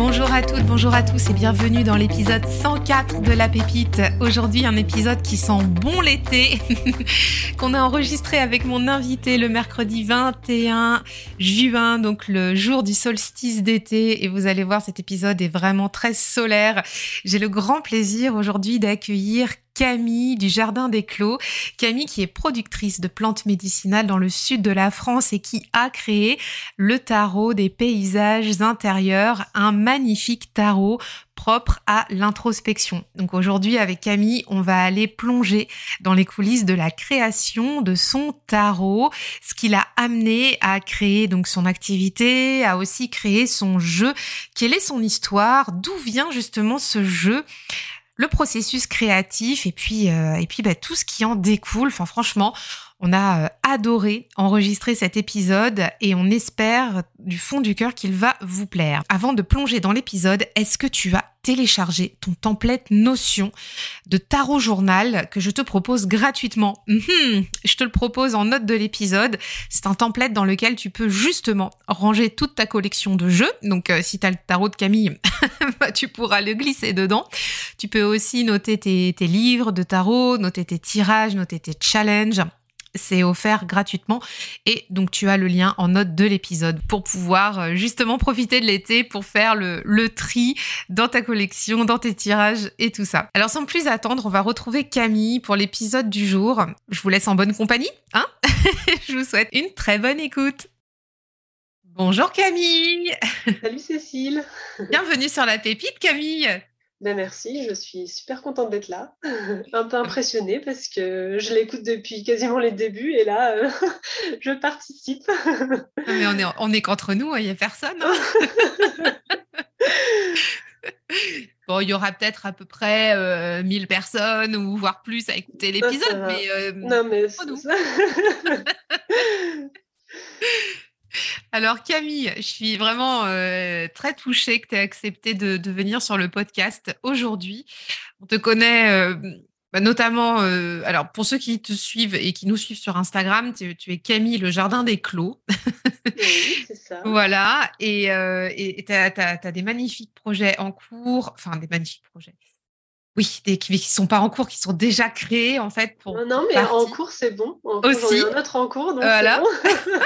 Bonjour à toutes, bonjour à tous et bienvenue dans l'épisode 104 de La Pépite. Aujourd'hui un épisode qui sent bon l'été, qu'on a enregistré avec mon invité le mercredi 21 juin, donc le jour du solstice d'été. Et vous allez voir, cet épisode est vraiment très solaire. J'ai le grand plaisir aujourd'hui d'accueillir Camille du Jardin des Clos. Camille qui est productrice de plantes médicinales dans le sud de la France et qui a créé le tarot des paysages intérieurs, un magnifique tarot propre à l'introspection. Donc aujourd'hui avec Camille, on va aller plonger dans les coulisses de la création de son tarot, ce qui l'a amené à créer donc son activité, à aussi créer son jeu. Quelle est son histoire? D'où vient justement ce jeu? Le processus créatif et puis euh, et puis bah, tout ce qui en découle. Enfin franchement, on a euh, adoré enregistrer cet épisode et on espère du fond du cœur qu'il va vous plaire. Avant de plonger dans l'épisode, est-ce que tu as téléchargé ton template Notion de tarot journal que je te propose gratuitement? Mhm, Je te le propose en note de l'épisode. C'est un template dans lequel tu peux justement ranger toute ta collection de jeux. Donc euh, si tu as le tarot de Camille, bah, tu pourras le glisser dedans. Tu peux aussi noter tes, tes livres de tarot, noter tes tirages, noter tes challenges c'est offert gratuitement et donc tu as le lien en note de l'épisode pour pouvoir euh, justement profiter de l'été pour faire le, le, tri dans ta collection, dans tes tirages et tout ça. Alors sans plus attendre, on va retrouver Camille pour l'épisode du jour. Je vous laisse en bonne compagnie, hein Je vous souhaite une très bonne écoute. Bonjour Camille Salut Cécile Bienvenue sur la pépite Camille ben merci, je suis super contente d'être là. Un peu impressionnée parce que je l'écoute depuis quasiment les débuts et là, euh, je participe. Mais on est, on est qu'entre nous, il n'y a personne. Hein. bon, il y aura peut-être à peu près euh, 1000 personnes ou voire plus à écouter l'épisode, mais euh, non, mais c'est ça. Alors Camille, je suis vraiment euh, très touchée que tu aies accepté de, venir sur le podcast aujourd'hui. On te connaît euh, bah, notamment, euh, alors pour ceux qui te suivent et qui nous suivent sur Instagram, tu, es Camille le Jardin des Clos. Oui, c'est ça. voilà, et tu as, des magnifiques projets en cours, enfin des magnifiques projets. Oui, des qui ne sont pas en cours, qui sont déjà créés en fait. Pour non, mais en cours, c'est bon. En Aussi. un autre en cours, donc voilà. Bon.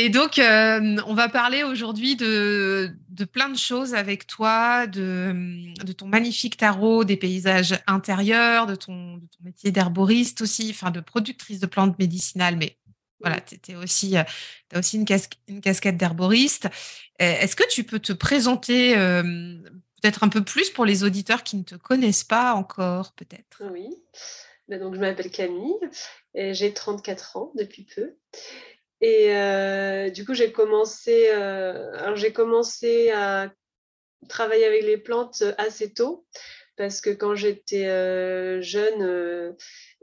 Et donc, euh, on va parler aujourd'hui de, plein de choses avec toi, de, ton magnifique tarot, des paysages intérieurs, de ton, métier d'herboriste aussi, enfin de productrice de plantes médicinales, mais voilà, tu euh, as aussi une, une casquette d'herboriste. Euh, est-ce que tu peux te présenter peut-être un peu plus pour les auditeurs qui ne te connaissent pas encore, peut-être Oui, ben donc je m'appelle Camille j'ai 34 ans depuis peu. Et euh, du coup, j'ai commencé, euh, commencé à travailler avec les plantes assez tôt parce que quand j'étais euh, jeune,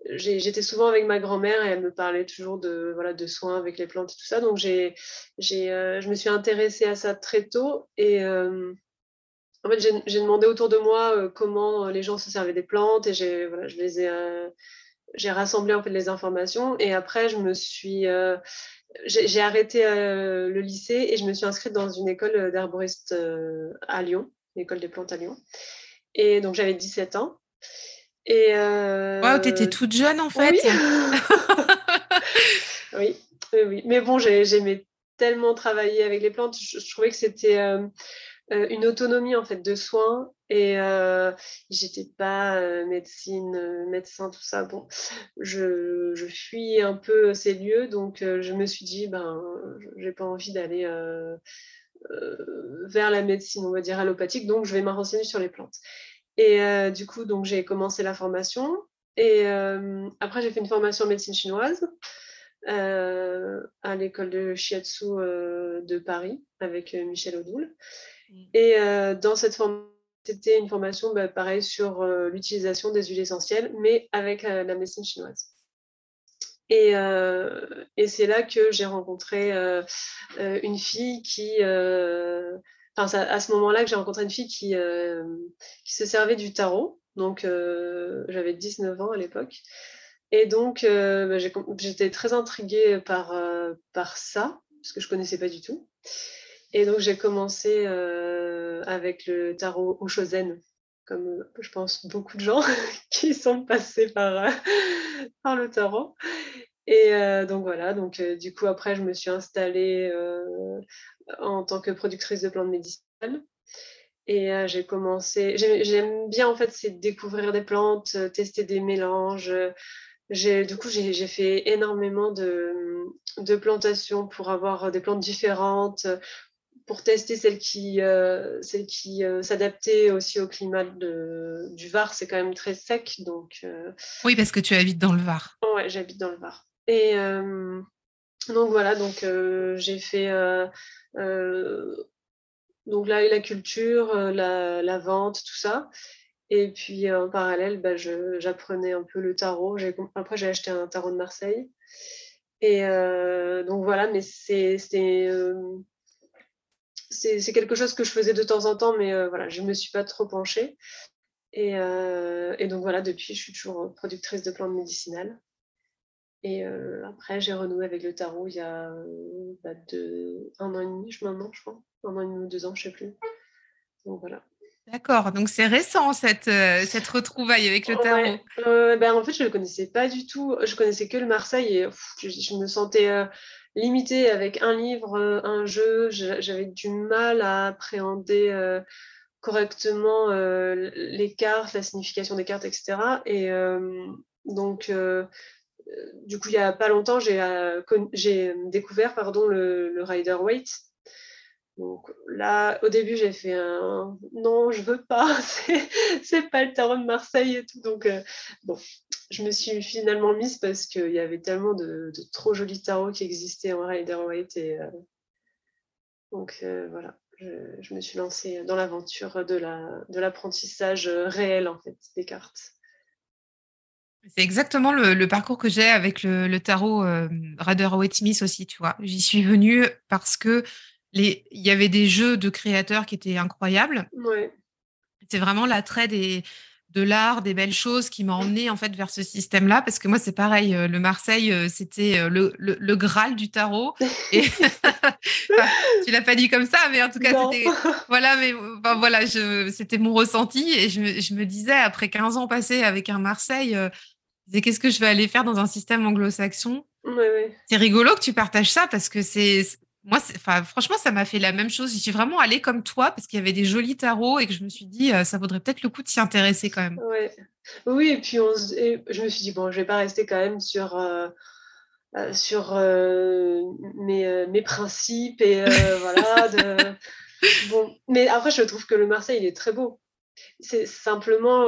j'étais souvent avec ma grand-mère et elle me parlait toujours de, voilà, de soins avec les plantes et tout ça. Donc, j'ai, je me suis intéressée à ça très tôt et en fait, j'ai demandé autour de moi comment les gens se servaient des plantes et j'ai, voilà, je les ai, j'ai rassemblé en fait les informations et après je me suis j'ai arrêté euh, le lycée et je me suis inscrite dans une école d'herboriste euh, à Lyon, l'école des plantes à Lyon. Et donc j'avais 17 ans. Et euh... tu étais toute jeune en fait. Oui, oui, oui, Mais bon, j'aimais tellement travailler avec les plantes. Je, trouvais que c'était. Euh, une autonomie en fait de soins et j'étais pas médecine, médecin, tout ça. Bon, je, je fuis un peu ces lieux, donc je me suis dit, ben, j'ai pas envie d'aller vers la médecine, on va dire allopathique, donc je vais me renseigner sur les plantes. Et du coup, donc j'ai commencé la formation. Et après, j'ai fait une formation en médecine chinoise à l'école de Shiatsu de Paris avec Michel Odoul. Mmh. Et dans cette formation, c'était une formation bah, sur l'utilisation des huiles essentielles, mais avec la médecine chinoise. Et, et c'est là que j'ai rencontré une fille qui, enfin, à ce moment-là que j'ai rencontré une fille qui, qui se servait du tarot. Donc, j'avais 19 ans à l'époque. Et donc, bah, j'étais très intriguée par, par ça, parce que je ne connaissais pas du tout. Et donc, j'ai commencé avec le tarot Oshozen, comme je pense beaucoup de gens qui sont passés par, par le tarot. Et donc voilà, donc du coup après je me suis installée en tant que productrice de plantes médicinales. Et j'ai commencé, j'aime bien en fait, c'est découvrir des plantes, tester des mélanges. Du coup, j'ai fait énormément de, de, plantations pour avoir des plantes différentes, pour tester celles qui, celles qui s'adaptaient aussi au climat de, du Var. C'est quand même très sec, donc. Oui, parce que tu habites dans le Var. Ouais, j'habite dans le Var. Et donc voilà, donc j'ai fait donc là, la culture, la, la, vente, tout ça. Et puis en parallèle, bah, j'apprenais un peu le tarot. Après, j'ai acheté un tarot de Marseille. Et donc voilà, mais c'est c'est quelque chose que je faisais de temps en temps, mais voilà, je ne me suis pas trop penchée. Et, et, donc voilà, depuis, je suis toujours productrice de plantes médicinales. Et après, j'ai renoué avec le tarot il y a bah, un an et demi, je maintenant, je crois. Un an et demi ou deux ans, je ne sais plus. Donc voilà. D'accord, donc c'est récent cette, cette retrouvaille avec le tarot. ben, en fait, je ne le connaissais pas du tout. Je connaissais que le Marseille et je, me sentais limitée avec un livre, un jeu. J'avais du mal à appréhender correctement les cartes, la signification des cartes, etc. Et donc, du coup, il n'y a pas longtemps, j'ai euh, découvert pardon, le, Rider Waite. Donc là, au début, j'ai fait un non, je veux pas, c'est pas le tarot de Marseille et tout. Donc, euh, bon, je me suis finalement mise parce qu'il y avait tellement de, trop jolis tarots qui existaient en Rider Waite. Et, euh, donc voilà, je, me suis lancée dans l'aventure de l'apprentissage réel en fait des cartes. C'est exactement le, parcours que j'ai avec le, tarot euh, Rider Waite Smith aussi, tu vois. J'y suis venue parce que il y avait des jeux de créateurs qui étaient incroyables. C'est vraiment l'attrait des, de l'art, des belles choses qui m'a emmené en fait vers ce système-là. Parce que moi, c'est pareil, euh, le Marseille, euh, c'était euh, le, le, Graal du tarot. Et tu l'as pas dit comme ça, mais en tout cas, c'était voilà, mais voilà, c'était mon ressenti et je, je, me disais après 15 ans passés avec un Marseille qu'est-ce que je vais aller faire dans un système anglo-saxon? C'est rigolo que tu partages ça parce que c'est moi, franchement, ça m'a fait la même chose. J'y suis vraiment allée comme toi parce qu'il y avait des jolis tarots et que je me suis dit, euh, ça vaudrait peut-être le coup de s'y intéresser quand même. Oui, et puis je me suis dit, bon, je vais pas rester quand même sur, euh, euh, sur mes, mes, principes et voilà. bon. Mais après, je trouve que le Marseille, il est très beau. C'est simplement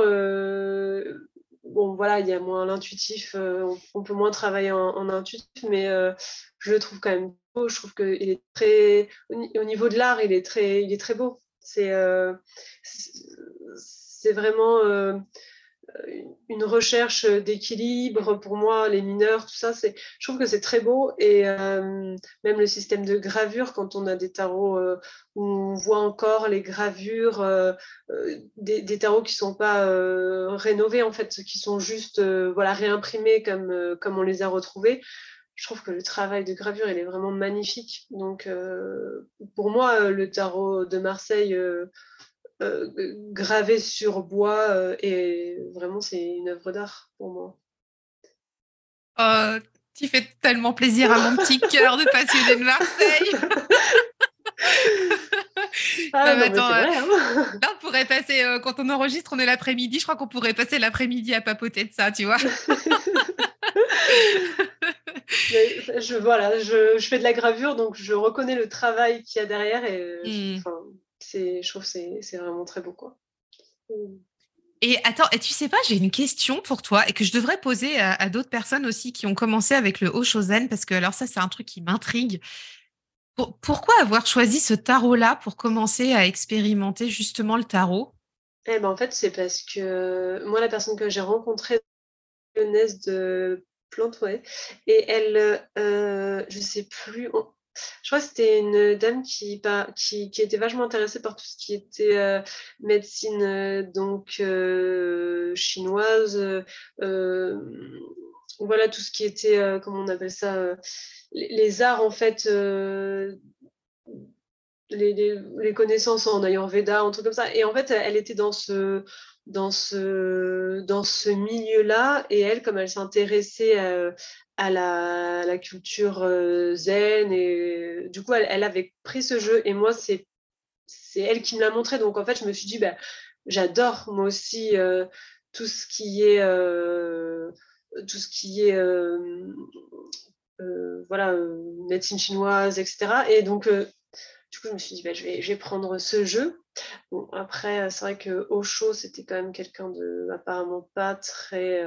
bon, voilà, il y a moins l'intuitif, euh, on, peut moins travailler en, intuitif, mais euh, je le trouve quand même beau. Je trouve qu'il est très, au niveau de l'art, il est très, il est très beau. C'est, euh, vraiment une recherche d'équilibre pour moi, les mineurs, tout ça, c'est, je trouve que c'est très beau. Et euh, même le système de gravure, quand on a des tarots euh, où on voit encore les gravures, des, tarots qui sont pas rénovés, en fait, qui sont juste voilà, réimprimés comme, comme on les a retrouvés. Je trouve que le travail de gravure, il est vraiment magnifique. Donc, pour moi, le tarot de Marseille euh, gravé sur bois euh, et vraiment c'est une œuvre d'art pour moi. Oh, tu fais tellement plaisir à mon petit cœur de passionné de Marseille. Ah, non, attends, vrai, hein. là, on pourrait passer, quand on enregistre, on est l'après-midi, je crois qu'on pourrait passer l'après-midi à papoter de ça, tu vois. je, voilà, je, je, fais de la gravure, donc je reconnais le travail qu'il y a derrière et mmh. Je trouve que c'est vraiment très beau. Quoi. Et attends, et tu sais pas, j'ai une question pour toi et que je devrais poser à, d'autres personnes aussi qui ont commencé avec le Oshozen, parce que alors ça, c'est un truc qui m'intrigue. pourquoi avoir choisi ce tarot-là pour commencer à expérimenter justement le tarot? Eh ben, En fait, c'est parce que moi, la personne que j'ai rencontrée, jeunesse de plante, ouais, et elle, euh, je sais plus, je crois que c'était une dame qui, était vachement intéressée par tout ce qui était euh, médecine euh, donc euh, chinoise, voilà tout ce qui était, comment on appelle ça, les, arts en fait. Les, les, connaissances en Ayurveda, un truc comme ça. Et en fait, elle était dans ce, dans ce, dans ce milieu-là. Et elle, comme elle s'intéressait à la, culture euh, zen. Et du coup, elle, avait pris ce jeu et moi, c'est elle qui me l'a montré. Donc, en fait, je me suis dit, bah, j'adore moi aussi euh, tout ce qui est. Euh, tout ce qui est. voilà, médecine chinoise, etc. Et donc, du coup, je me suis dit, bah, je, vais, je vais prendre ce jeu. Bon, après, c'est vrai que Osho, c'était quand même quelqu'un de apparemment pas très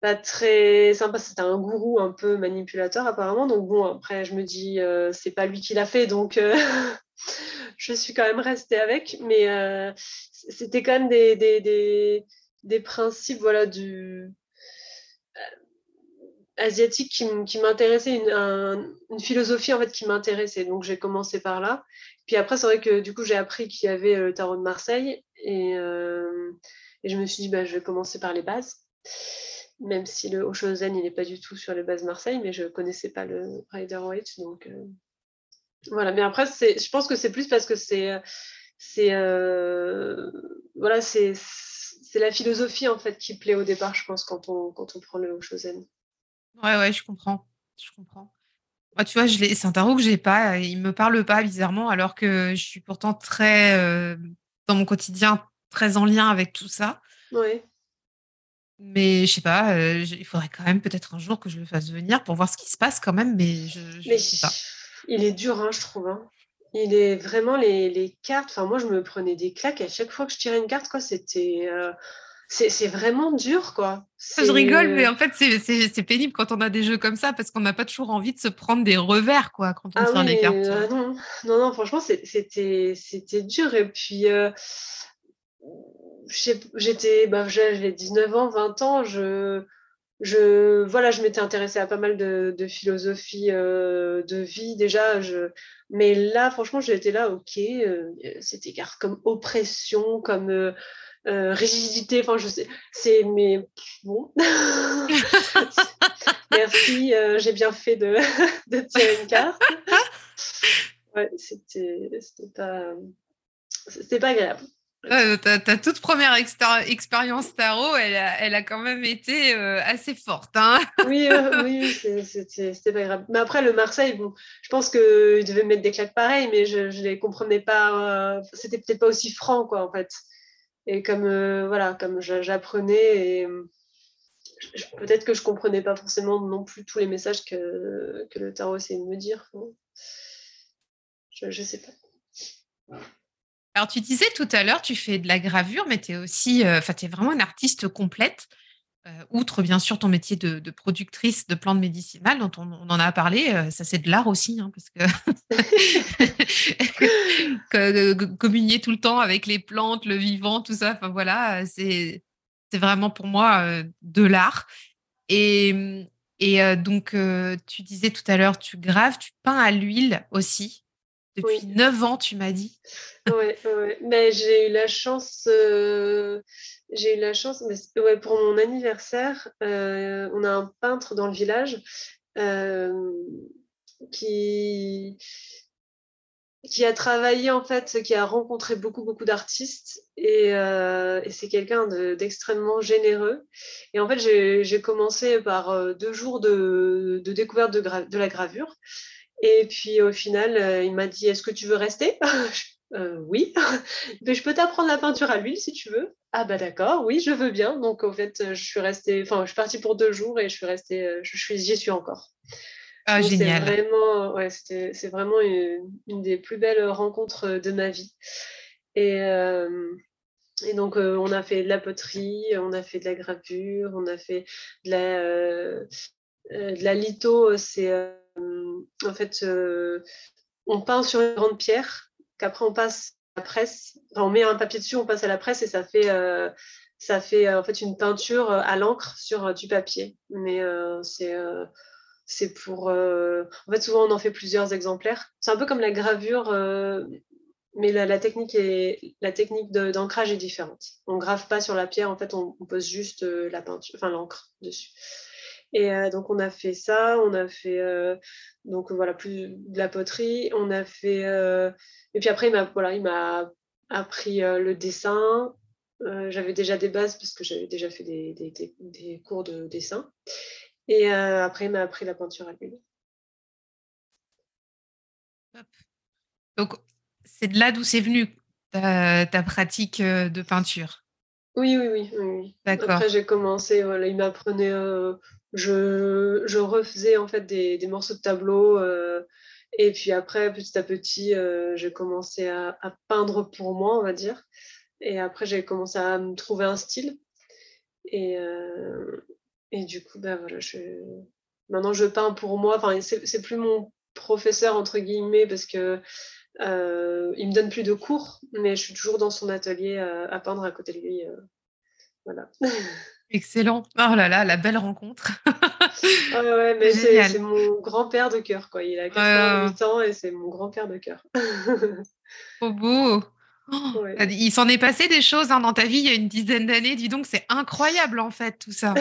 pas très sympa. C'était un gourou un peu manipulateur apparemment. Donc bon, après je me dis euh, c'est pas lui qui l'a fait, donc euh, je suis quand même restée avec. Mais euh, c'était quand même des, des, des, principes voilà du asiatique qui, m'intéressait, une, philosophie en fait qui m'intéressait. Donc j'ai commencé par là. Puis après c'est vrai que du coup j'ai appris qu'il y avait le tarot de Marseille et, et je me suis dit bah, je vais commencer par les bases même si le Oshozen, il n'est pas du tout sur les bases Marseille, mais je ne connaissais pas le Rider Waite. Donc, euh, voilà. Mais après, je pense que c'est plus parce que c'est. c'est euh, voilà, c'est la philosophie en fait qui plaît au départ, je pense, quand on, quand on prend le Oshozen. Ouais, ouais, je comprends. Je comprends. Moi, tu vois, c'est un tarot que j'ai pas. Il me parle pas bizarrement, alors que je suis pourtant très euh, dans mon quotidien très en lien avec tout ça. Oui. Mais je sais pas, euh, il faudrait quand même peut-être un jour que je le fasse venir pour voir ce qui se passe quand même, mais je, je sais pas. Il est dur, hein, je trouve. Hein. Il est vraiment les, les, cartes. Enfin, moi, je me prenais des claques à chaque fois que je tirais une carte, quoi. C'était. Euh, c'est vraiment dur, quoi. Je rigole, mais en fait, c'est pénible quand on a des jeux comme ça parce qu'on n'a pas toujours envie de se prendre des revers, quoi, quand on ah les cartes. Euh, non, non, non, franchement, c'était dur. Et puis, j'étais, bah, j'avais 19 ans, 20 ans, je, je, voilà, je m'étais intéressée à pas mal de, de philosophie euh, de vie déjà. Je, mais là, franchement, j'étais là, ok, euh, c'était comme oppression, comme euh, rigidité, enfin, je sais, c'est, mais bon. Merci, j'ai bien fait de, de tirer une carte. Ouais, c'était, c'était pas, c'était pas agréable ta, toute première expérience tarot, elle a, elle a, quand même été euh, assez forte. Hein oui, oui, c'était pas grave. Mais après, le Marseille, bon, je pense qu'il devait mettre des claques pareilles, mais je ne les comprenais pas. Euh, c'était peut-être pas aussi franc, quoi, en fait. Et comme, euh, voilà, comme j'apprenais, et peut-être que je comprenais pas forcément non plus tous les messages que, que le tarot essayait de me dire. Je ne sais pas. Alors, tu disais tout à l'heure, tu fais de la gravure, mais tu es aussi, euh, enfin, tu es vraiment une artiste complète. Euh, outre, bien sûr, ton métier de, productrice de plantes médicinales, dont on, en a parlé, euh, ça c'est de l'art aussi, hein, parce que, communier tout le temps avec les plantes, le vivant, tout ça, enfin voilà, c'est vraiment pour moi de l'art. Et, et donc, tu disais tout à l'heure, tu graves, tu peins à l'huile aussi. Depuis neuf 9 ans, tu m'as dit. Oui, mais j'ai eu la chance, euh, j'ai eu la chance, pour mon anniversaire, euh, on a un peintre dans le village euh, qui, a travaillé en fait, qui a rencontré beaucoup beaucoup d'artistes et, c'est quelqu'un d'extrêmement généreux. Et en fait, j'ai commencé par deux jours de, de découverte de, de, la gravure. Et puis au final, il m'a dit Est-ce que tu veux rester? Oui. Mais je peux t'apprendre la peinture à l'huile si tu veux. Ah bah d'accord, oui, je veux bien. Donc en fait, je suis restée, enfin, je suis partie pour deux jours et je suis restée, je suis, j'y suis encore. Ah, génial. C'est vraiment, ouais, c'est vraiment une, des plus belles rencontres de ma vie. Et, et donc, on a fait de la poterie, on a fait de la gravure, on a fait de la, de la litho. C'est en fait, on peint sur une grande pierre, qu'après on passe à la presse. on met un papier dessus, on passe à la presse et ça fait, en fait une peinture à l'encre sur du papier. Mais c'est pour. En fait, souvent, on en fait plusieurs exemplaires. C'est un peu comme la gravure, mais la, technique, est, la technique d'ancrage est différente. On grave pas sur la pierre, en fait, on, pose juste la peinture, enfin l'encre dessus. Et donc, on a fait ça, on a fait donc voilà, plus de la poterie, on a fait. et puis après, il m'a voilà, il appris le dessin. j'avais déjà des bases parce que j'avais déjà fait des, des, des, cours de dessin. Et après, il m'a appris la peinture à l'huile. Donc, c'est de là d'où c'est venu ta, pratique de peinture? Oui, oui, oui. oui. D'accord. Après, j'ai commencé, voilà, il m'apprenait, je, refaisais en fait des, morceaux de tableau. et puis après, petit à petit, j'ai commencé à, peindre pour moi, on va dire. Et après, j'ai commencé à me trouver un style. Et, et du coup, bah, voilà, je... maintenant je peins pour moi. Enfin, c'est plus mon professeur, entre guillemets, parce que euh, il me donne plus de cours, mais je suis toujours dans son atelier euh, à peindre à côté de lui. Voilà. Excellent. Oh là là, la belle rencontre. ah ouais, mais c'est mon grand-père de cœur, quoi. Il a 88 ans et c'est mon grand-père de cœur. Trop beau. Oh, il s'en est passé des choses hein, dans ta vie il y a une dizaine d'années. Dis donc, c'est incroyable en fait tout ça.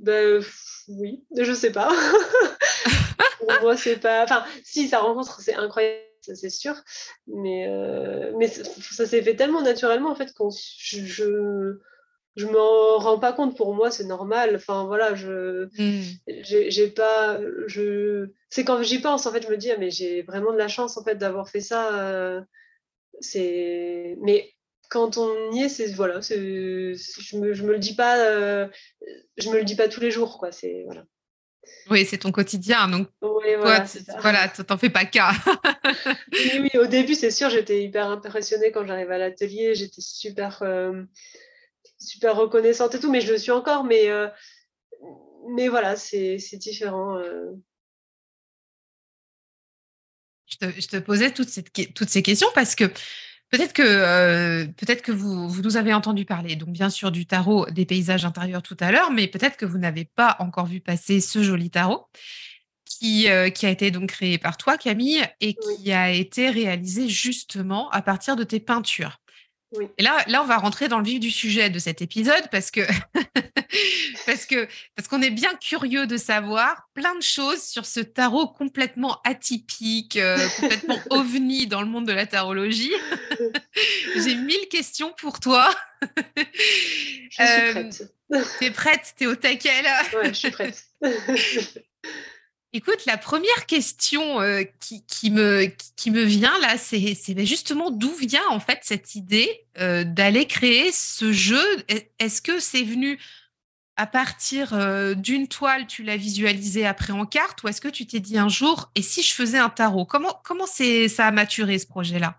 ben oui, je sais pas. Pour moi, c'est pas. Enfin, si sa rencontre, c'est incroyable, c'est sûr. Mais, euh, mais ça s'est fait tellement naturellement en fait qu'on je, je je m'en rends pas compte pour moi c'est normal enfin voilà je mmh. j'ai pas je c'est quand j'y pense en fait je me dis ah, mais j'ai vraiment de la chance en fait d'avoir fait ça euh, c'est mais quand on y est, c'est voilà, je me, je me le dis pas, euh, je me le dis pas tous les jours, quoi. C'est voilà. Oui, c'est ton quotidien, donc oui, voilà, voilà, t'en fais pas cas. oui, oui, au début, c'est sûr, j'étais hyper impressionnée quand j'arrive à l'atelier, j'étais super, euh, super reconnaissante et tout, mais je le suis encore, mais, euh, mais voilà, c'est différent je te, posais toutes, toutes, ces questions parce que peut-être que, euh, peut-être que vous, vous, nous avez entendu parler, donc bien sûr du tarot des paysages intérieurs tout à l'heure, mais peut-être que vous n'avez pas encore vu passer ce joli tarot. Qui, euh, qui, a été donc créé par toi, Camille, et qui a été réalisé justement à partir de tes peintures. Et là, là, on va rentrer dans le vif du sujet de cet épisode parce que parce que parce qu'on est bien curieux de savoir plein de choses sur ce tarot complètement atypique, euh, complètement ovni dans le monde de la tarologie. J'ai mille questions pour toi. Je suis euh, prête. T'es prête T'es au taquet là Ouais, je suis prête. Écoute, la première question euh, qui, me, vient là, c'est justement d'où vient en fait cette idée euh, d'aller créer ce jeu? Est-ce que c'est venu à partir euh, d'une toile, tu l'as visualisé après en carte, ou est-ce que tu t'es dit un jour, et si je faisais un tarot? Comment, ça a maturé ce projet-là?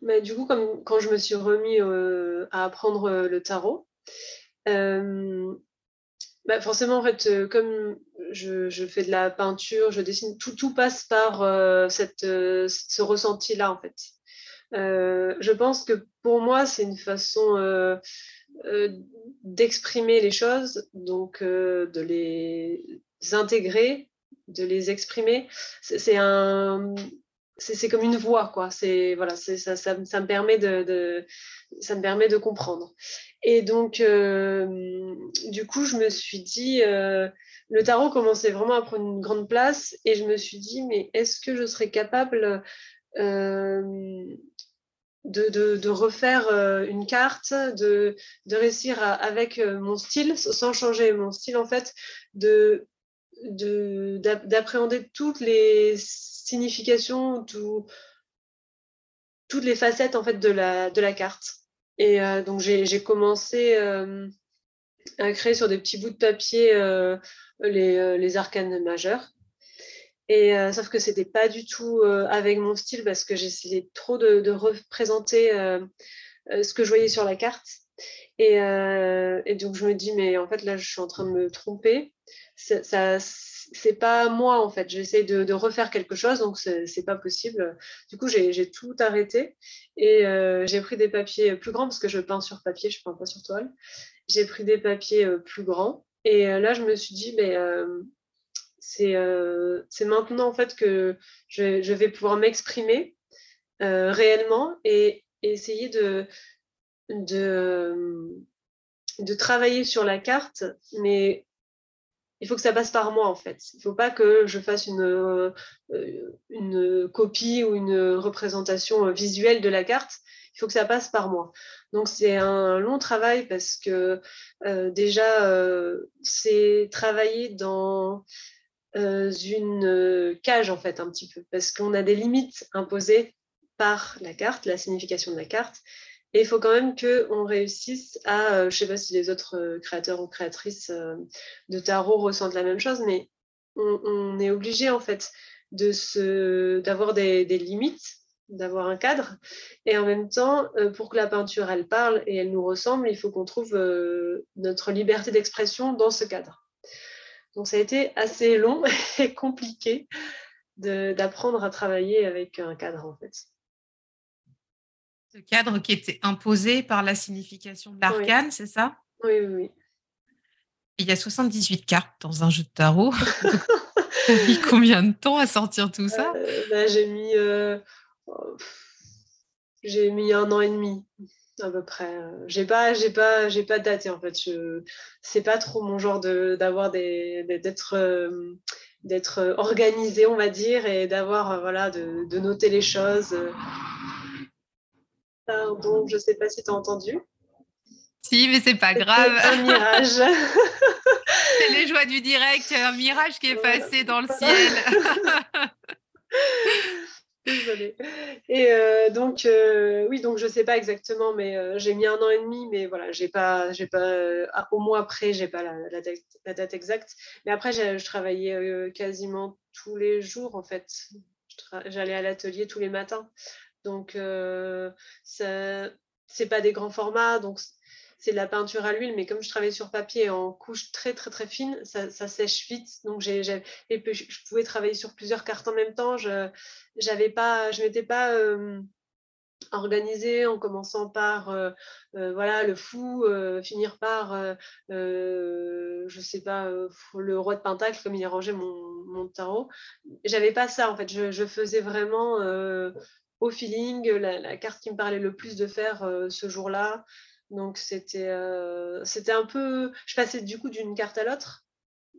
Mais Du coup, quand je me suis remis à apprendre le tarot, bah, forcément, en fait, euh, comme je, fais de la peinture, je dessine, tout, tout passe par euh, euh, ce ressenti-là, en fait. je pense que pour moi, c'est une façon d'exprimer les choses, donc de les intégrer, de les exprimer. C'est comme une voix, quoi. C'est voilà, ça me permet de comprendre. Et donc, euh, du coup, je me suis dit, euh, le tarot commençait vraiment à prendre une grande place, et je me suis dit, mais est-ce que je serais capable euh, de, refaire une carte, de, réussir avec mon style, sans changer mon style en fait, de d'appréhender toutes les significations, toutes les facettes en fait de la, de la carte. Et donc j'ai commencé à créer sur des petits bouts de papier les, les arcanes majeurs. Et euh, sauf que c'était pas du tout euh, avec mon style parce que j'essayais trop de, représenter euh, ce que je voyais sur la carte. Et, donc je me dis mais en fait là je suis en train de me tromper. Ça, c'est pas moi en fait. J'essaie de, refaire quelque chose donc c'est pas possible. Du coup j'ai tout arrêté et j'ai pris des papiers plus grands parce que je peins sur papier, je peins pas sur toile. J'ai pris des papiers plus grands et là je me suis dit mais euh, c'est maintenant en fait que je, vais pouvoir m'exprimer euh, réellement et, essayer de, de, de, travailler sur la carte, mais il faut que ça passe par moi en fait. Il ne faut pas que je fasse une, euh, copie ou une représentation visuelle de la carte. Il faut que ça passe par moi. Donc c'est un long travail parce que déjà c'est travailler dans euh, une euh, cage en fait un petit peu parce qu'on a des limites imposées par la carte, la signification de la carte. Et il faut quand même qu'on réussisse à, euh, je ne sais pas si les autres créateurs ou créatrices de tarot ressentent la même chose, mais on, est obligé en fait d'avoir des, des limites, d'avoir un cadre. Et en même temps, pour que la peinture, elle parle et elle nous ressemble, il faut qu'on trouve notre liberté d'expression dans ce cadre. Donc ça a été assez long et compliqué d'apprendre à travailler avec un cadre en fait. Ce cadre qui était imposé par la signification de l'arcane, c'est ça? Oui, oui, Il y a 78 cartes dans un jeu de tarot. Tu as mis combien de temps à sortir tout ça? Euh, bah, J'ai mis, euh, j'ai mis un an et demi à peu près. J'ai pas, j'ai pas, j'ai pas daté en fait. Je, c'est pas trop mon genre de, d'avoir des, d'être, euh, d'être organisé, on va dire, et d'avoir, voilà, de, de, noter les choses. Pardon, je sais pas si tu as entendu. Si, mais c'est pas grave. Un mirage. c'est les joies du direct, un mirage qui est passé dans le ciel. Désolée. Et euh, donc, euh, oui, donc je ne sais pas exactement, mais euh, j'ai mis un an et demi, mais voilà, j'ai pas, j'ai pas, au mois après, j'ai pas la, date, exacte. Mais après, je travaillais quasiment tous les jours, en fait. J'allais à l'atelier tous les matins. Donc, ce c'est pas des grands formats, donc c'est de la peinture à l'huile, mais comme je travaille sur papier en couche très très très fine, ça, sèche vite. Donc j'ai, je pouvais travailler sur plusieurs cartes en même temps. Je j'avais pas, je m'étais pas euh, organisée en commençant par euh, euh, voilà le fou, finir par je sais pas le roi de pentacle comme il a rangé mon, mon tarot. J'avais pas ça en fait. Je, faisais vraiment au feeling la, carte qui me parlait le plus de faire ce jour-là. Donc c'était euh, c'était un peu. Je passais du coup d'une carte à l'autre.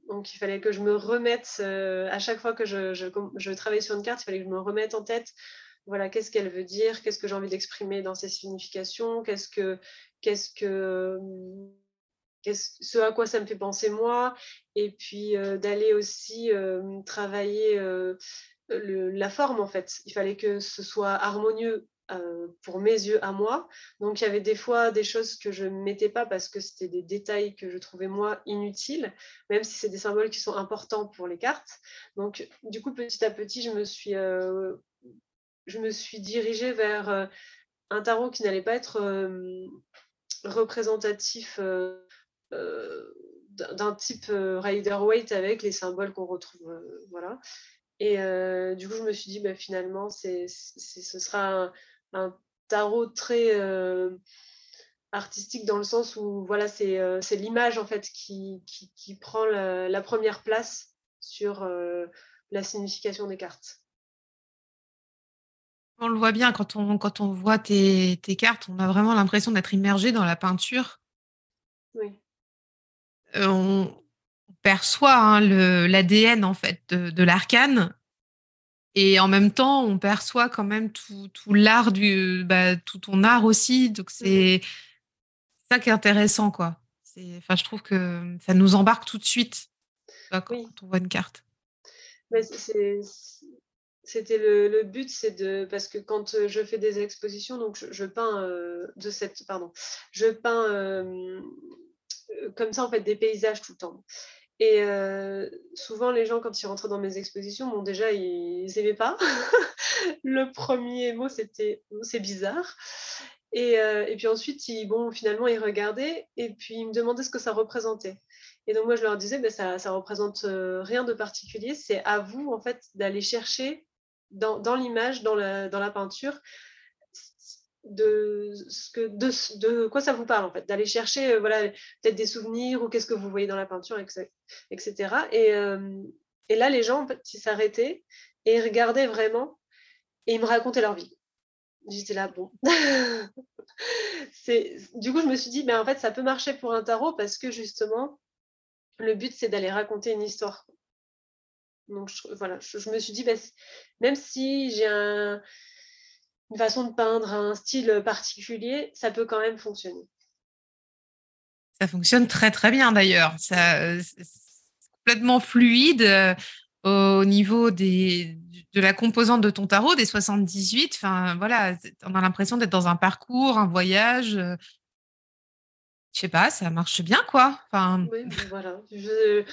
Donc il fallait que je me remette, euh, à chaque fois que je, je, je, travaillais sur une carte, il fallait que je me remette en tête, voilà, qu'est-ce qu'elle veut dire, qu'est-ce que j'ai envie d'exprimer dans ses significations, qu'est-ce que, qu'est-ce que, qu'est-ce, ce à quoi ça me fait penser moi, et puis euh, d'aller aussi travailler la forme en fait. Il fallait que ce soit harmonieux euh, pour mes yeux à moi. Donc il y avait des fois des choses que je ne mettais pas parce que c'était des détails que je trouvais moi inutiles, même si c'est des symboles qui sont importants pour les cartes. Donc du coup petit à petit je me suis, euh, je me suis dirigée vers euh, un tarot qui n'allait pas être représentatif d'un type Rider-Waite avec les symboles qu'on retrouve. voilà. Et du coup, je me suis dit, bah, finalement, c'est, ce sera un, un tarot très euh, artistique dans le sens où voilà, c'est euh, l'image en fait qui, qui, prend la, première place sur euh, la signification des cartes. On le voit bien quand on, quand on voit tes, tes cartes, on a vraiment l'impression d'être immergé dans la peinture. Oui. on perçoit hein, l'ADN en fait de, de l'arcane et en même temps, on perçoit quand même tout, tout l'art du, bah, tout ton art aussi. Donc mmh c'est ça qui est intéressant, quoi. Enfin, je trouve que ça nous embarque tout de suite. quand on voit une carte. C'était le, but, c'est de parce que quand euh, je fais des expositions, donc je, peins euh, de cette pardon, je peins euh, comme ça en fait des paysages tout le temps. Et souvent les gens quand ils rentrent dans mes expositions, bon déjà ils n'aimaient pas. le premier mot c'était c'est bizarre. Et, et, puis ensuite ils, bon finalement ils regardaient et puis ils me demandaient ce que ça représentait. Et donc moi, je leur disais, ben, ça ne représente euh, rien de particulier. C'est à vous, en fait, d'aller chercher dans, dans l'image, dans la, dans la peinture, de, ce que, de, de, quoi ça vous parle, en fait? D'aller chercher, euh, voilà, peut-être des souvenirs ou qu'est-ce que vous voyez dans la peinture, etc. Et, euh, et là, les gens, en s'arrêtaient et regardaient vraiment et ils me racontaient leur vie. J'étais là, bon. du coup, je me suis dit, ben, en fait, ça peut marcher pour un tarot parce que justement, le but, c'est d'aller raconter une histoire. Donc, je, voilà, je, me suis dit, bah, même si j'ai une façon de peindre, un style particulier, ça peut quand même fonctionner. Ça fonctionne très, très bien d'ailleurs. C'est complètement fluide euh, au niveau des, de la composante de ton tarot, des 78. Enfin, voilà, on a l'impression d'être dans un parcours, un voyage. Euh, je sais pas, ça marche bien, quoi. Enfin... Oui, voilà. Je,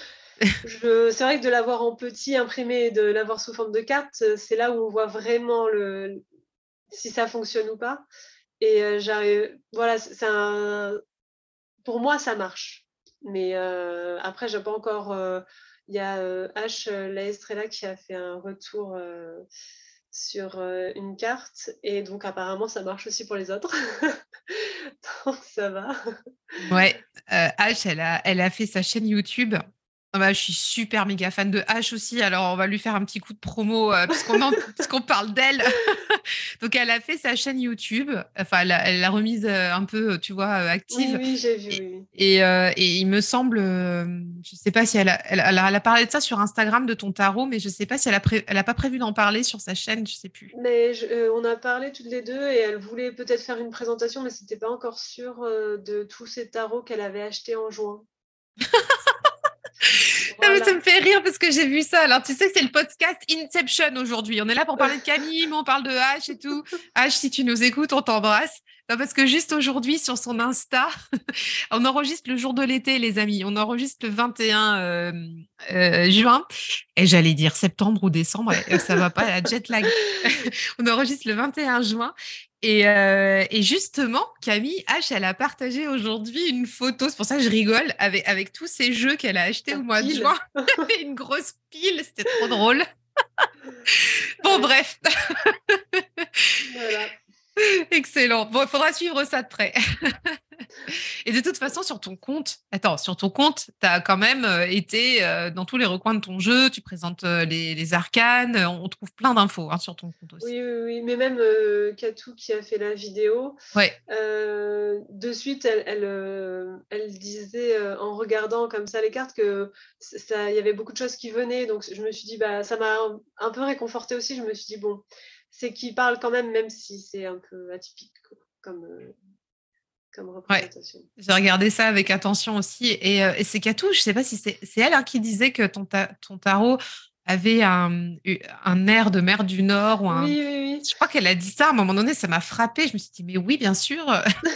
c'est vrai que de l'avoir en petit imprimé et de l'avoir sous forme de carte, c'est là où on voit vraiment le, si ça fonctionne ou pas. Et euh, j'arrive, voilà, c'est un, pour moi, ça marche. Mais euh, après, j'ai pas encore. Euh, il y a H, la Estrella, qui a fait un retour sur une carte. Et donc, apparemment, ça marche aussi pour les autres. donc, ça va. Ouais, H, elle a, elle a fait sa chaîne YouTube ah bah, je suis super méga fan de H aussi, alors on va lui faire un petit coup de promo euh, puisqu'on parle d'elle. Donc elle a fait sa chaîne YouTube, enfin elle l'a remise euh, un peu, tu vois, euh, active. Oui, j'ai vu. Et, et, il me semble, je sais pas si elle a, elle, a, parlé de ça sur Instagram de ton tarot, mais je sais pas si elle a, elle a pas prévu d'en parler sur sa chaîne, je sais plus. Mais on a parlé toutes les deux et elle voulait peut-être faire une présentation, mais c'était pas encore sûr de tous ces tarots qu'elle avait achetés en juin. ça me fait rire parce que j'ai vu ça. Alors, tu sais, c'est le podcast Inception aujourd'hui. On est là pour parler de Camille, mais on parle de H et tout. H, si tu nous écoutes, on t'embrasse. parce que juste aujourd'hui, sur son Insta, on enregistre le jour de l'été, les amis. On enregistre le 21 euh, euh, juin. Et j'allais dire septembre ou décembre. Ça va pas, la jet lag. on enregistre le 21 juin. Euh, et, justement, Camille H, elle a partagé aujourd'hui une photo, c'est pour ça que je rigole, avec, avec tous ces jeux qu'elle a achetés au mois de juin. une grosse pile, c'était trop drôle. bon, bref. voilà. Excellent. Bon, il faudra suivre ça de près. Et de toute façon, sur ton compte, attends, sur ton compte, tu as quand même euh, été euh, dans tous les recoins de ton jeu, tu présentes euh, les, arcanes, on trouve plein d'infos hein, sur ton compte aussi. Oui, oui, oui. mais même Katou qui a fait la vidéo, ouais. de suite, elle, elle, elle disait en regardant comme ça les cartes que il y avait beaucoup de choses qui venaient, donc je me suis dit, bah, ça m'a un peu réconforté aussi, je me suis dit, bon, c'est qu'il parle quand même, même si c'est un peu atypique comme, comme représentation. J'ai regardé ça avec attention aussi. Et, euh, et c'est Katou, je ne sais pas si c'est elle hein, qui disait que ton, ton tarot avait un, un, air de mer du Nord. Ou un... Oui, oui, oui. Je crois qu'elle a dit ça à un moment donné, ça m'a frappé. Je me suis dit, mais oui, bien sûr.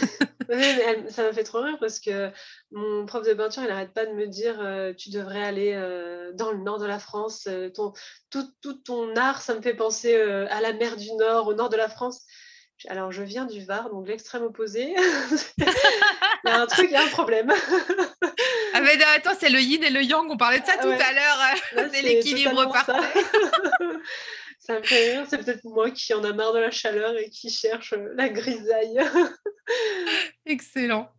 mais ça m'a fait trop rire parce que mon prof de peinture, il n'arrête pas de me dire, euh, tu devrais aller euh, dans le nord de la France. ton, tout, tout, ton art, ça me fait penser à la mer du Nord, au nord de la France. Alors, je viens du Var, donc l'extrême opposé. il y a un truc, il y a un problème. ah, mais attends, c'est le yin et le yang, on parlait de ça tout à l'heure. C'est l'équilibre parfait. Ça. me fait rire, c'est peut-être moi qui en a marre de la chaleur et qui cherche la grisaille. Excellent.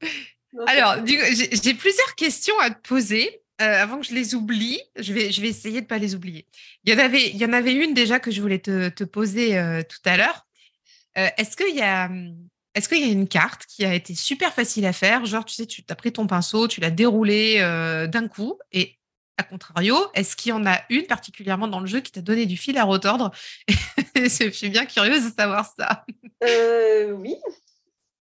Alors, j'ai plusieurs questions à te poser. Euh, avant que je les oublie, je vais, je vais essayer de ne pas les oublier. Il y, en avait, il y en avait une déjà que je voulais te, te poser euh, tout à l'heure. Euh, est-ce qu'il y a est-ce qu'il y a une carte qui a été super facile à faire? Genre, tu sais, tu as pris ton pinceau, tu l'as déroulé euh, d'un coup. Et à contrario, est-ce qu'il y en a une particulièrement dans le jeu qui t'a donné du fil à retordre? Je suis bien curieuse de savoir ça. Euh, oui.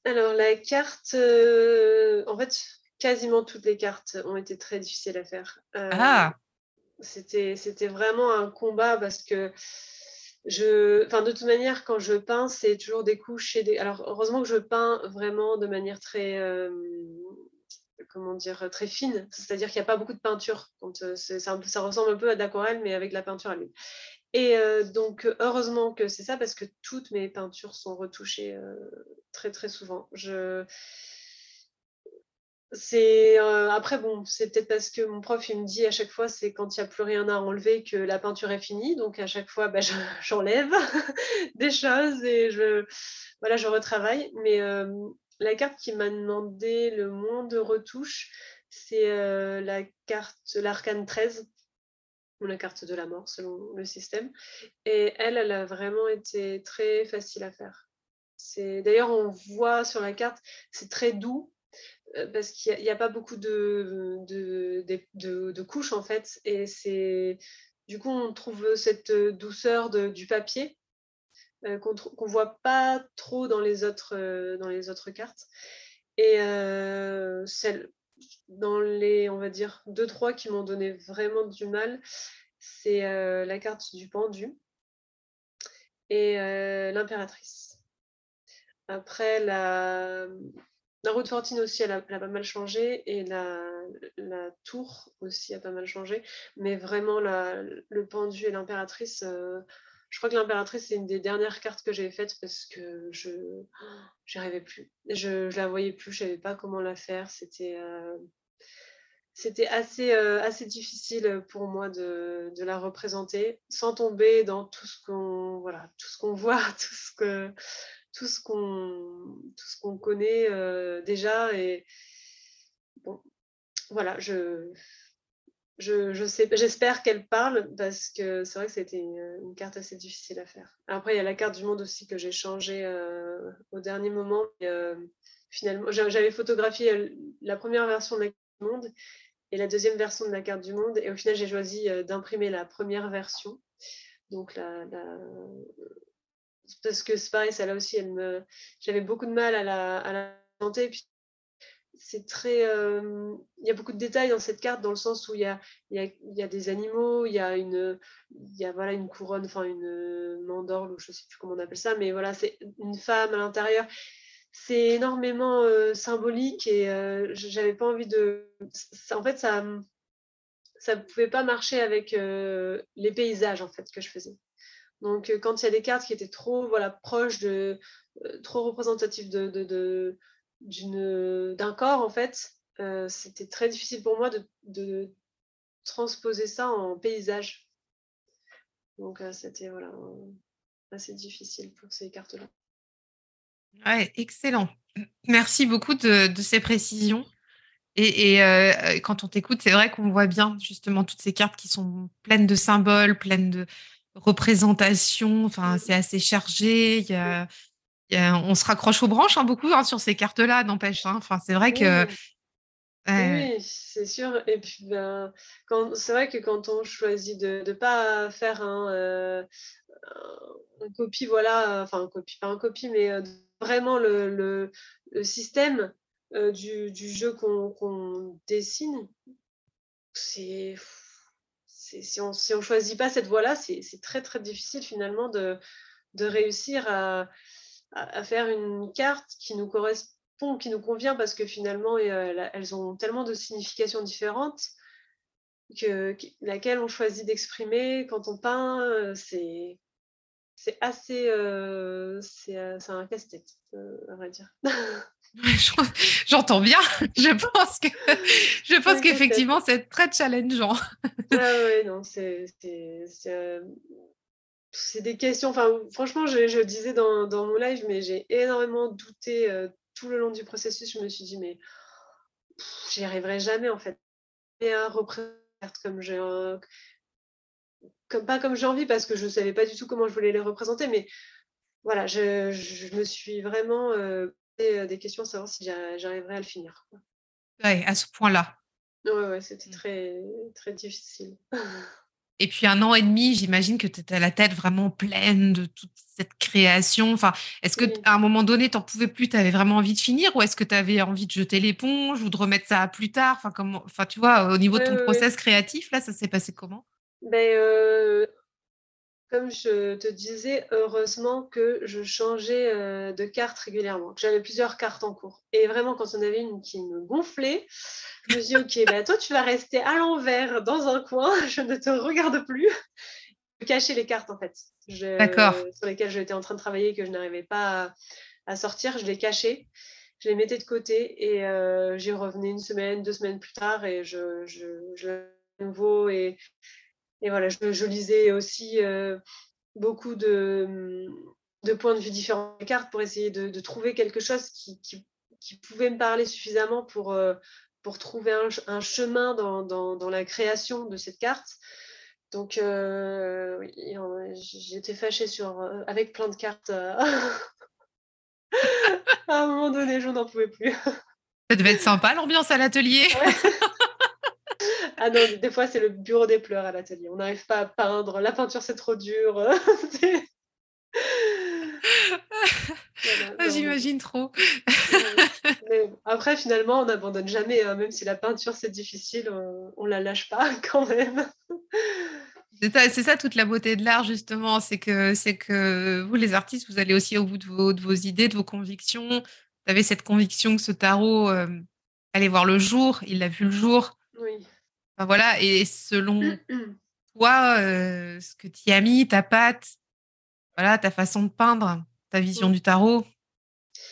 Alors, la carte, en fait, quasiment toutes les cartes ont été très difficiles à faire. ah c'était, c'était vraiment un combat parce que je, enfin, de toute manière, quand je peins, c'est toujours des couches et des. Alors, heureusement que je peins vraiment de manière très, euh, comment dire, très fine. C'est-à-dire qu'il n'y a pas beaucoup de peinture. Euh, ça, ressemble un peu à de l'aquarelle, mais avec la peinture à l'huile. Et euh, donc, heureusement que c'est ça, parce que toutes mes peintures sont retouchées très, très souvent. Je c'est euh, après bon, c'est peut-être parce que mon prof il me dit à chaque fois c'est quand il n'y a plus rien à enlever que la peinture est finie. Donc à chaque fois bah, j'enlève des choses et je voilà je retravaille. Mais euh, la carte qui m'a demandé le moins de retouches, c'est euh, la carte l'arcane 13 ou la carte de la mort selon le système. Et elle, elle a vraiment été très facile à faire. C'est d'ailleurs on voit sur la carte, c'est très doux parce qu'il n'y a, pas beaucoup de, de, couches en fait. Et c'est du coup, on trouve cette douceur du papier euh, qu'on ne voit pas trop dans les autres, euh, dans les autres cartes. Et celle, dans les, on va dire, deux, trois qui m'ont donné vraiment du mal, c'est la carte du pendu et l'impératrice. Après, la, la route Fortine aussi, elle a, pas mal changé et la, tour aussi a pas mal changé. Mais vraiment, le pendu et l'impératrice, euh, je crois que l'impératrice, c'est une des dernières cartes que j'ai faites parce que je n'y arrivais plus. Je, ne la voyais plus, je savais pas comment la faire. C'était euh, c'était assez, euh, assez difficile pour moi de, de, la représenter sans tomber dans tout ce qu'on voilà, tout ce qu'on voit, tout ce que tout ce qu'on tout ce qu'on connaît euh, déjà voilà je je, j'espère qu'elle parle parce que c'est vrai que c'était une, carte assez difficile à faire. Après il y a la carte du monde aussi que j'ai changée euh, au dernier moment euh, finalement j'avais photographié la première version de la carte du monde et la deuxième version de la carte du monde et au final j'ai choisi d'imprimer la première version. Donc la parce que c'est pareil, ça là aussi, j'avais beaucoup de mal à la, à. Euh, il y a beaucoup de détails dans cette carte, dans le sens où il y a, des animaux, il y a une, couronne, une mandorle, je ne sais plus comment on appelle ça, mais voilà, c'est une femme à l'intérieur. C'est énormément euh, symbolique et euh, j'avais pas envie de. en fait, ça ne pouvait pas marcher avec les paysages en fait que je faisais. Donc, euh, quand il y a des cartes qui étaient trop voilà, proches, de, euh, trop représentatives de, d'un corps, en fait, euh, c'était très difficile pour moi de, transposer ça en paysage. Donc, c'était voilà, assez difficile pour ces cartes-là. Ouais, excellent. Merci beaucoup de, ces précisions. Et, quand on t'écoute, c'est vrai qu'on voit bien justement toutes ces cartes qui sont pleines de symboles, pleines de, représentation. Enfin, c'est assez chargé. on se raccroche aux branches hein, beaucoup hein, sur ces cartes-là, n'empêche. Hein. Enfin, c'est vrai que. Oui, c'est sûr. Et puis, ben, c'est vrai que quand on choisit de ne pas faire un, euh, copie, voilà, enfin, un copie, pas un copie, mais euh, vraiment le, système euh, du, jeu qu'on dessine, c'est si on ne choisit pas cette voie-là, c'est très très difficile finalement de, réussir à, faire une carte qui nous correspond, qui nous convient, parce que finalement, euh, elles ont tellement de significations différentes que, laquelle on choisit d'exprimer quand on peint, euh, c'est assez... Euh, c'est un casse-tête, à vrai dire. J'entends bien. Je pense que je pense qu'effectivement c'est très challengeant. ah ouais non c'est euh, c'est des questions. Enfin franchement je, je disais dans, dans, mon live mais j'ai énormément douté euh, tout le long du processus. Je me suis dit mais j'y arriverai jamais en fait. Et un représente comme j'ai comme pas comme j'ai envie parce que je ne savais pas du tout comment je voulais les représenter mais voilà je, je me suis vraiment euh, des questions, savoir si j'arriverais à le finir. Ouais, à ce point-là. Ouais, ouais c'était mmh. très, très difficile. Et puis un an et demi, j'imagine que tu étais à la tête vraiment pleine de toute cette création. Enfin, est-ce que à un moment donné, tu n'en pouvais plus, tu avais vraiment envie de finir ou est-ce que tu avais envie de jeter l'éponge ou de remettre ça plus tard? Enfin, comment... enfin, tu vois, au niveau de ton process créatif, là, ça s'est passé comment? Ben, comme je te disais, heureusement que je changeais euh, de carte régulièrement, que j'avais plusieurs cartes en cours. Et vraiment, quand on avait une qui me gonflait, je me suis dit, OK, bah, toi, tu vas rester à l'envers dans un coin, je ne te regarde plus. Je cachais les cartes, en fait. D'accord. Sur lesquelles j'étais en train de travailler et que je n'arrivais pas à, sortir, je les cachais. Je les mettais de côté et euh, j'y revenais une semaine, deux semaines plus tard et je, je, je nouveau et et voilà, je, lisais aussi euh, beaucoup de, de, points de vue différents des cartes pour essayer de, trouver quelque chose qui, qui, pouvait me parler suffisamment pour, euh, pour trouver un, chemin dans, dans, la création de cette carte. Donc, euh, oui, j'étais fâchée sur, avec plein de cartes. à un moment donné, je n'en pouvais plus. Ça devait être sympa l'ambiance à l'atelier. Ah non, des fois, c'est le bureau des pleurs à l'atelier. On n'arrive pas à peindre. La peinture, c'est trop dur. Ah, j'imagine trop. après, finalement, on n'abandonne jamais. Hein. Même si la peinture, c'est difficile, on ne la lâche pas quand même. C'est ça, toute la beauté de l'art, justement. C'est que, que vous, les artistes, vous allez aussi au bout de vos, idées, de vos convictions. Vous avez cette conviction que ce tarot euh, allait voir le jour. Il a vu le jour. Oui voilà, et selon mmh, mmh. toi, euh, ce que tu as mis, ta patte, voilà, ta façon de peindre, ta vision mmh. du tarot,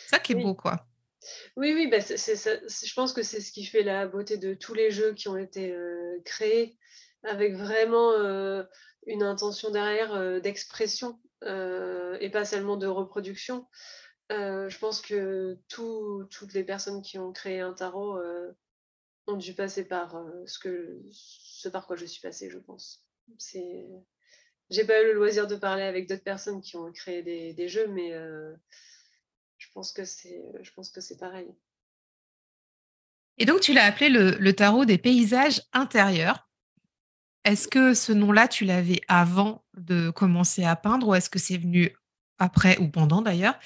ça qui est beau, quoi. Oui, oui, bah, je pense que c'est ce qui fait la beauté de tous les jeux qui ont été euh, créés, avec vraiment euh, une intention derrière d'expression et pas seulement de reproduction. je pense que toutes les personnes qui ont créé un tarot ont dû passer par euh, ce, que, ce par quoi je suis passée, je pense. C'est... J'ai pas eu le loisir de parler avec d'autres personnes qui ont créé des, jeux, mais euh, je pense que c'est, je pense que c'est pareil. Et donc, tu l'as appelé le, tarot des paysages intérieurs. Est-ce que ce nom-là, tu l'avais avant de commencer à peindre ou est-ce que c'est venu après ou pendant d'ailleurs?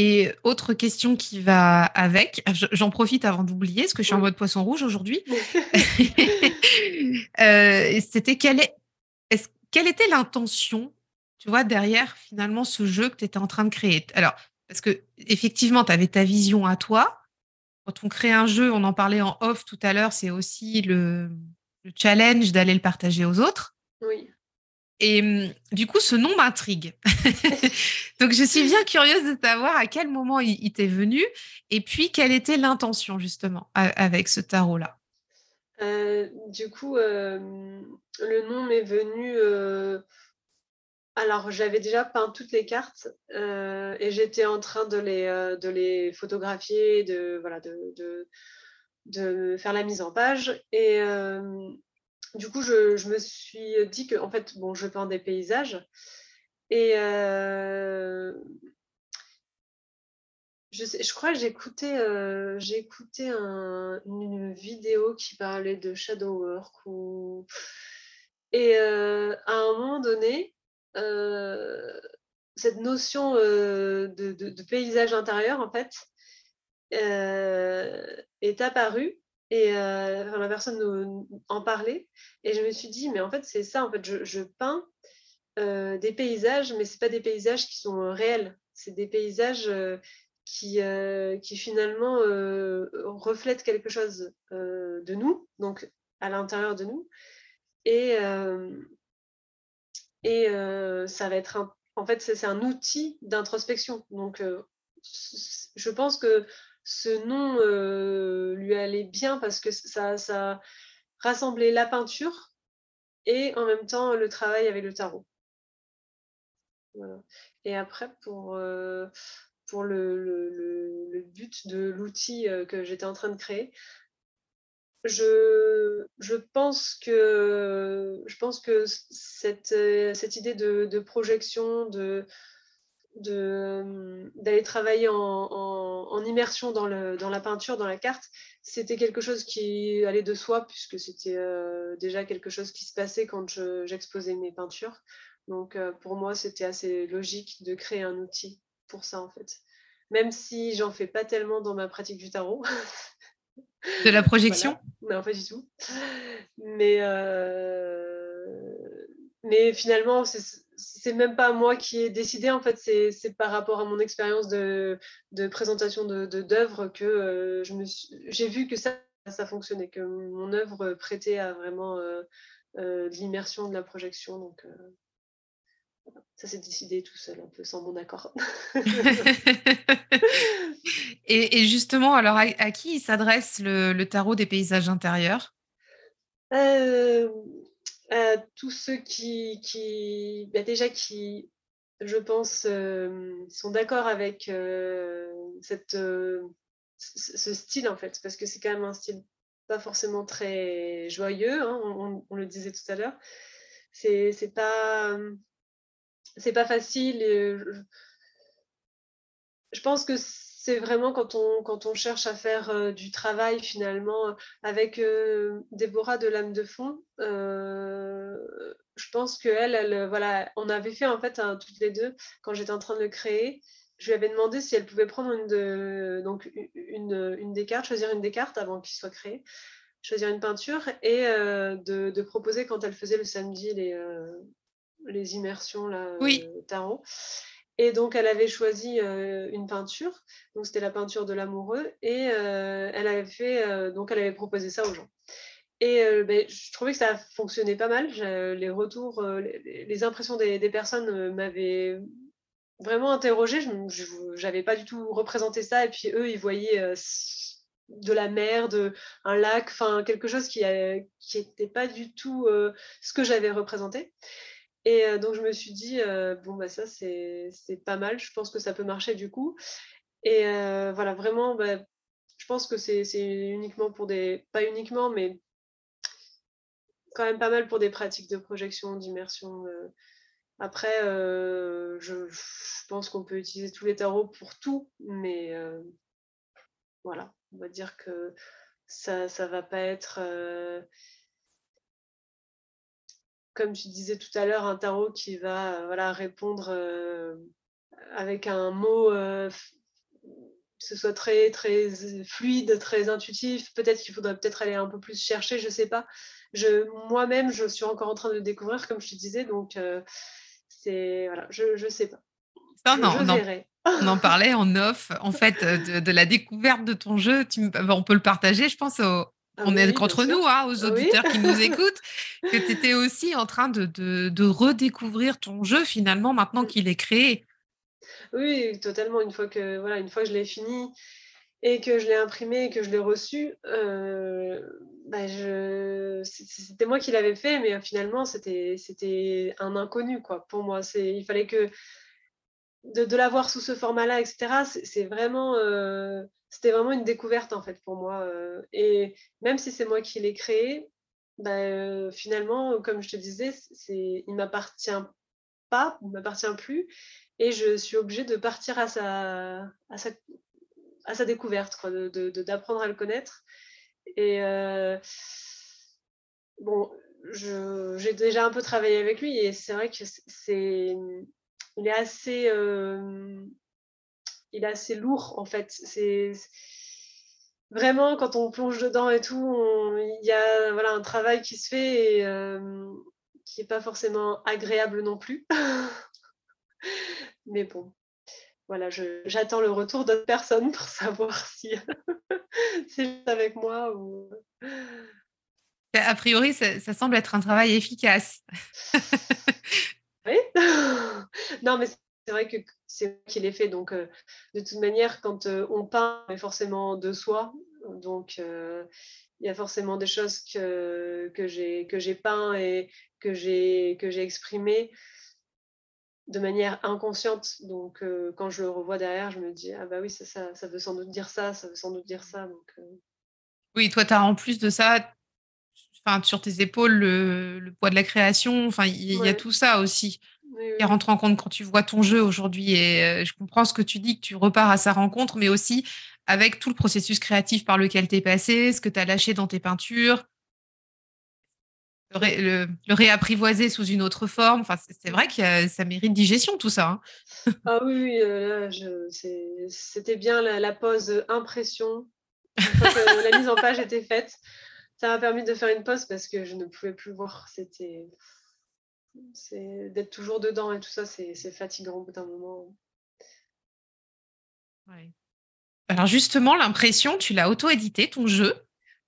Et autre question qui va avec, j'en profite avant d'oublier, parce que je suis en mode poisson rouge aujourd'hui. Euh, c'était quelle, est, quelle était l'intention, tu vois, derrière finalement ce jeu que tu étais en train de créer? Alors, parce que effectivement, tu avais ta vision à toi. Quand on crée un jeu, on en parlait en off tout à l'heure, c'est aussi le, le challenge d'aller le partager aux autres. Oui. Et hum, du coup, ce nom m'intrigue. Donc, je suis bien curieuse de savoir à quel moment il, t'est venu et puis quelle était l'intention justement avec ce tarot-là. Euh, du coup, euh, le nom m'est venu. Euh, alors, j'avais déjà peint toutes les cartes et j'étais en train de les, de les photographier, de, voilà, de, de, de, faire la mise en page. Et du coup, je, me suis dit que, en fait, bon, je peins des paysages. Et euh, je, crois que j'écoutais euh, écouté une vidéo qui parlait de shadow work. Et euh, à un moment donné, cette notion de, de, paysage intérieur, en fait, est apparue et euh, la personne en parlait. Et je me suis dit, mais en fait, c'est ça. En fait, je, peins euh, des paysages, mais ce pas des paysages qui sont euh, réels. C'est des paysages qui, qui finalement reflètent quelque chose de nous, donc à l'intérieur de nous. Et, et ça va être en fait, c'est un outil d'introspection. Donc, je pense que ce nom euh, lui allait bien parce que ça, rassemblait la peinture et en même temps le travail avec le tarot. Et après, pour, euh, pour le, but de l'outil euh, que j'étais en train de créer, je, je, pense que, je pense que cette, cette idée de, de projection, de, d'aller travailler en, immersion dans, le, dans, la peinture, dans la carte, c'était quelque chose qui allait de soi, puisque c'était euh, déjà quelque chose qui se passait quand j'exposais mes peintures. Donc euh, pour moi, c'était assez logique de créer un outil pour ça, en fait. Même si j'en fais pas tellement dans ma pratique du tarot. De la projection? Non, pas du tout. Mais, euh, mais finalement, c'est même pas moi qui ai décidé. En fait, c'est par rapport à mon expérience de, de, présentation d'œuvres de, que j'ai vu que ça, ça fonctionnait, que mon œuvre prêtait à vraiment de l'immersion, de la projection. Donc, ça s'est décidé tout seul, un peu sans mon accord. et, justement, alors à, qui s'adresse le, tarot des paysages intérieurs? Euh, Tous ceux qui, bah, déjà qui, je pense, euh, sont d'accord avec euh, ce style en fait, parce que c'est quand même un style pas forcément très joyeux, hein, on, le disait tout à l'heure. C'est pas c'est pas facile. je, pense que c'est vraiment quand on, quand on cherche à faire euh, du travail finalement avec euh, Déborah de l'âme de fond. Euh, je pense qu'elle, elle, voilà, on avait fait en fait toutes les deux quand j'étais en train de le créer. Je lui avais demandé si elle pouvait prendre une, de, donc une, une des cartes, choisir une des cartes avant qu'il soit créé, choisir une peinture et de, de, proposer quand elle faisait le samedi les, les immersions là, oui. Tarot. Et donc, elle avait choisi euh, une peinture. Donc, c'était la peinture de l'amoureux. Et euh, elle avait fait, donc, elle avait proposé ça aux gens. Et ben, je trouvais que ça fonctionnait pas mal. Les retours, les, impressions des, personnes m'avaient vraiment interrogée. Je n'avais pas du tout représenté ça. Et puis, eux, ils voyaient de la mer, de, un lac, enfin, quelque chose qui n'était pas du tout ce que j'avais représenté. Et euh, donc, je me suis dit, euh, bon, bah, ça, c'est pas mal. Je pense que ça peut marcher du coup. Et euh, voilà, vraiment, bah, je pense que c'est uniquement pour des. Pas uniquement, mais quand même pas mal pour des pratiques de projection, d'immersion. Après, je, je, pense qu'on peut utiliser tous les tarots pour tout, mais voilà, on va dire que ça ne va pas être comme tu disais tout à l'heure, un tarot qui va euh, voilà, répondre euh, avec un mot, euh, que ce soit très, très fluide, très intuitif. Peut-être qu'il faudrait peut-être aller un peu plus chercher, je ne sais pas. Moi-même, je suis encore en train de le découvrir, comme je te disais, donc c'est voilà, je ne sais pas. Non, non, on en parlait en off, en fait, de, la découverte de ton jeu. Tu, on peut le partager, je pense, aux, ah on est contre nous, hein, aux auditeurs qui nous écoutent, que tu étais aussi en train de, de, redécouvrir ton jeu finalement maintenant qu'il est créé. Oui, totalement. Une fois que, voilà, une fois que je l'ai fini et que je l'ai imprimé et que je l'ai reçu, euh, bah je... c'était moi qui l'avais fait, mais finalement, c'était un inconnu quoi, pour moi. Il fallait que de, de l'avoir sous ce format-là, etc., c'est vraiment... Euh, c'était vraiment une découverte en fait pour moi. Et même si c'est moi qui l'ai créé, bah, finalement, comme je te disais, c'est, il m'appartient pas, il m'appartient plus, et je suis obligée de partir à sa, à sa, à sa découverte, quoi, de, d'apprendre à le connaître. Et bon, j'ai déjà un peu travaillé avec lui, et c'est vrai que c'est, il est assez il est assez lourd en fait. C'est vraiment quand on plonge dedans et tout, il y a voilà, un travail qui se fait et euh, qui n'est pas forcément agréable non plus. Mais bon, voilà, j'attends le retour d'autres personnes pour savoir si c'est avec moi ou. A priori, ça, ça semble être un travail efficace. oui. non, mais c'est vrai que c'est moi qui l'ai fait. Donc, euh, de toute manière, quand euh, on peint, on est forcément de soi. Donc, euh, il y a forcément des choses que, que j'ai peint et que j'ai exprimées de manière inconsciente. Donc, quand je le revois derrière, je me dis, ah bah oui, ça, ça, ça veut sans doute dire ça, ça veut sans doute dire ça. Donc, Oui, toi, tu as en plus de ça, enfin, sur tes épaules, le, poids de la création. Enfin, il y, a tout ça aussi qui rentre en compte quand tu vois ton jeu aujourd'hui. Et euh, je comprends ce que tu dis, que tu repars à sa rencontre, mais aussi avec tout le processus créatif par lequel tu es passé, ce que tu as lâché dans tes peintures, le, réapprivoiser sous une autre forme. Enfin, c'est vrai que ça mérite digestion, tout ça. Hein. ah oui, euh, c'était bien la, la, pause impression. la mise en page était faite, ça m'a permis de faire une pause parce que je ne pouvais plus voir. C'était c'est d'être toujours dedans et tout ça, c'est fatigant au bout d'un moment. Alors justement, l'impression, tu l'as auto-édité, ton jeu.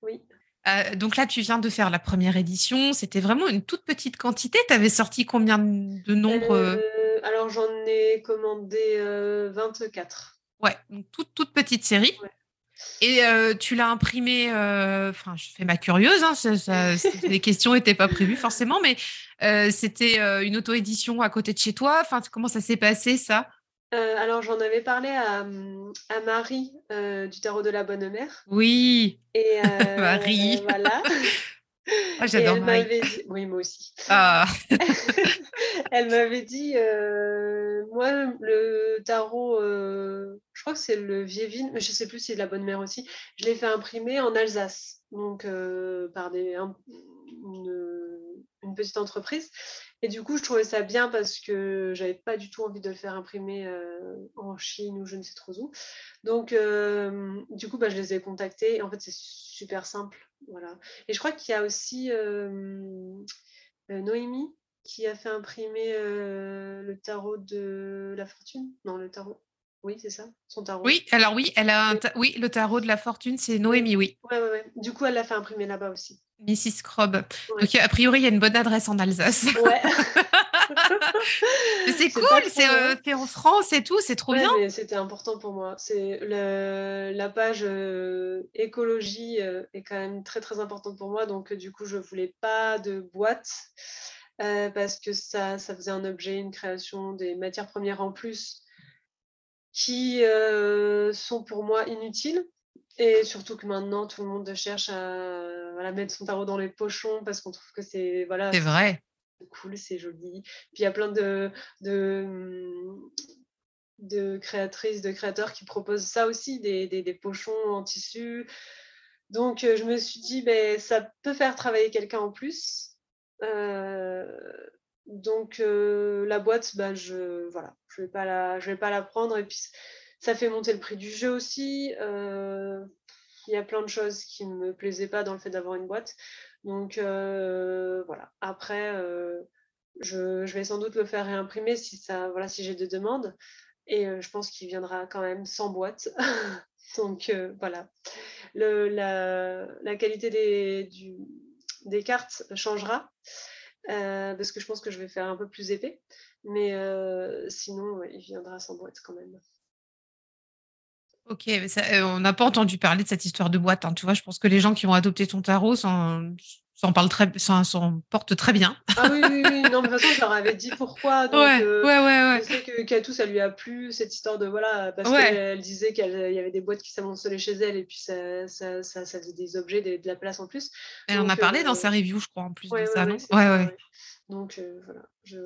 Oui. Euh, donc là, tu viens de faire la première édition. C'était vraiment une toute petite quantité. Tu avais sorti combien de nombre euh? Euh, Alors j'en ai commandé 24. Ouais, donc toute, toute petite série. Et tu l'as imprimé, enfin, je fais ma curieuse, hein, les questions n'étaient pas prévues forcément, mais c'était une auto-édition à côté de chez toi. Enfin, comment ça s'est passé ça? Euh, alors, j'en avais parlé à, à Marie euh, du tarot de la Bonne Mère. Oui. Et euh, Marie. Voilà. Ah, j'adore Marie. Oui, moi aussi. Ah. elle m'avait dit, moi, le tarot, je crois que c'est le Vievine, mais je ne sais plus si c'est de la Bonne Mère aussi. Je l'ai fait imprimer en Alsace, donc par des, une petite entreprise. Et du coup, je trouvais ça bien parce que j'avais pas du tout envie de le faire imprimer euh, en Chine ou je ne sais trop où. Donc, euh, du coup, bah, je les ai contactés. en fait, c'est super simple. Voilà. Et je crois qu'il y a aussi euh, Noémie qui a fait imprimer le tarot de la fortune. Non, le tarot. Oui, c'est ça, son tarot. Oui, alors oui, elle a un oui, le tarot de la fortune, c'est Noémie, oui. Oui, oui, oui. Du coup, elle l'a fait imprimer là-bas aussi. Mrs. Crobb. Donc, a priori, il y a une bonne adresse en Alsace. Ouais. c'est cool, c'est euh, fait en France et tout, c'est trop bien. C'était important pour moi. C'est la page euh, écologie euh, est quand même très très importante pour moi. Donc, du coup, je voulais pas de boîte parce que ça, ça faisait un objet, une création, des matières premières en plus qui sont pour moi inutiles. Et surtout que maintenant, tout le monde cherche à mettre son tarot dans les pochons parce qu'on trouve que c'est voilà, c'est vrai. Cool, c'est joli. Puis il y a plein de, de, de, créatrices, de créateurs qui proposent ça aussi, des, des, pochons en tissu. Donc je me suis dit, ben, ça peut faire travailler quelqu'un en plus. donc la boîte, ben, je voilà, je vais pas la, je vais pas la prendre et puis ça fait monter le prix du jeu aussi. Euh, il y a plein de choses qui ne me plaisaient pas dans le fait d'avoir une boîte. Donc euh, voilà. Après, euh, je, vais sans doute le faire réimprimer si, ça, voilà, si j'ai des demandes. Et je pense qu'il viendra quand même sans boîte. Donc voilà. La, qualité des cartes changera. parce que je pense que je vais faire un peu plus épais. Mais sinon, il viendra sans boîte quand même. Ok, euh, on n'a pas entendu parler de cette histoire de boîte. Hein. Tu vois, je pense que les gens qui vont adopter ton tarot s'en, parlent très, s'en, portent très bien. Ah oui, oui, oui. Non, mais de toute façon, je leur avais dit pourquoi. Donc, ouais, euh, ouais, ouais, Je sais que Katou, ça lui a plu, cette histoire de voilà, parce qu'elle disait qu'il y avait des boîtes qui s'amoncelaient chez elle et puis ça, ça, ça, faisait des objets, de la place en plus. Elle en a parlé dans euh, sa review, je crois, en plus de ça, non? Ouais, ouais. Donc voilà, je,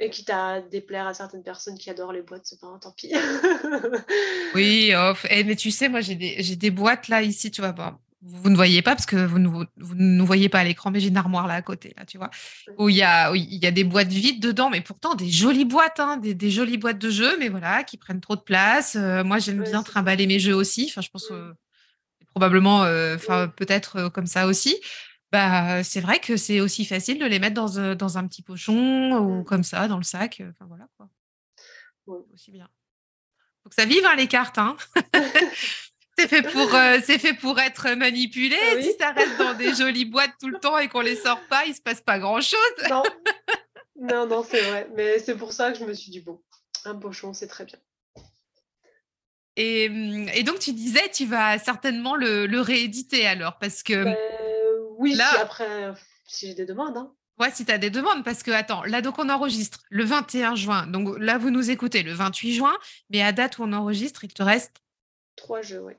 et quitte à déplaire à certaines personnes qui adorent les boîtes, c'est pas un tant pis. oui, eh, mais tu sais, moi j'ai des, des, boîtes là ici, tu vois. vous ne voyez pas parce que vous ne, vous, nous voyez pas à l'écran, mais j'ai une armoire là à côté, là, tu vois, où il y a, il y a des boîtes vides dedans, mais pourtant des jolies boîtes, hein, des, jolies boîtes de jeux, mais voilà, qui prennent trop de place. Euh, moi, j'aime bien trimballer mes jeux aussi. Enfin, je pense que probablement, euh, enfin, peut-être euh, comme ça aussi bah, c'est vrai que c'est aussi facile de les mettre dans, euh, dans un petit pochon ou mmh. comme ça, dans le sac. Enfin, voilà, quoi. Aussi bien. Faut que ça vive, hein, les cartes. Hein. c'est fait, pour, euh, fait pour être manipulé. Ah si ça reste dans des jolies boîtes tout le temps et qu'on les sort pas, il se passe pas grand-chose. non, non, non c'est vrai. Mais c'est pour ça que je me suis dit, bon, un pochon, c'est très bien. Et, mmh, et, donc, tu disais, tu vas certainement le, le rééditer alors, parce que... Ben, oui, si après, si j'ai des demandes. Hein. Ouais, si tu as des demandes, parce que, attends, là, donc on enregistre le 21 juin. Donc là, vous nous écoutez le 28 juin, mais à date où on enregistre, il te reste Trois jeux, oui.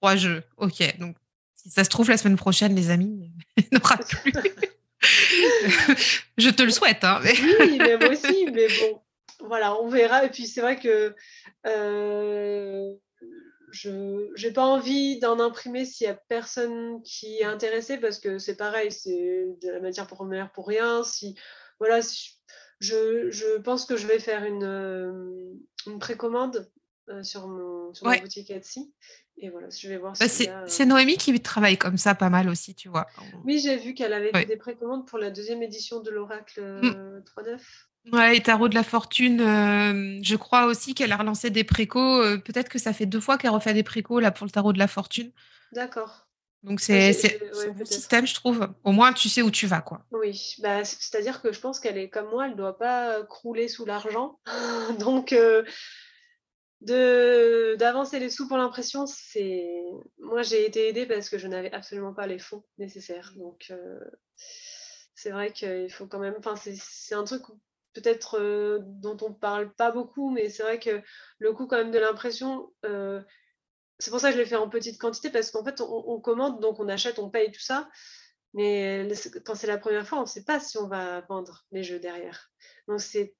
Trois jeux, ok. Donc, si ça se trouve, la semaine prochaine, les amis, il n'y aura plus. Je te le souhaite. Hein, Oui, mais moi aussi, mais bon, voilà, on verra. Et puis, c'est vrai que. Euh, je n'ai pas envie d'en imprimer s'il n'y a personne qui est intéressé parce que c'est pareil, c'est de la matière première pour rien. Si, voilà, je, pense que je vais faire une, euh, une précommande sur, mon, sur ma boutique Etsy. Et voilà, je vais voir bah, C'est Noémie qui travaille comme ça pas mal aussi, tu vois. Oui, j'ai vu qu'elle avait fait des précommandes pour la deuxième édition de l'Oracle 3.9. Mm. Ouais, et Tarot de la Fortune, je crois aussi qu'elle a relancé des précos. Peut-être que ça fait deux fois qu'elle refait des précos là, pour le Tarot de la Fortune. D'accord. Donc c'est un bon système, je trouve. Au moins, tu sais où tu vas, quoi. Oui, bah, c'est-à-dire que je pense qu'elle est comme moi, elle ne doit pas crouler sous l'argent. Donc, euh, d'avancer les sous pour l'impression, c'est... Moi, j'ai été aidée parce que je n'avais absolument pas les fonds nécessaires. Donc, euh, c'est vrai qu'il faut quand même... Enfin, c'est un truc peut-être euh, dont on ne parle pas beaucoup, mais c'est vrai que le coût quand même de l'impression c'est pour ça que je l'ai fait en petite quantité parce qu'en fait, on, commande, donc on achète, on paye tout ça. Mais quand c'est la première fois, on ne sait pas si on va vendre les jeux derrière. Donc c'est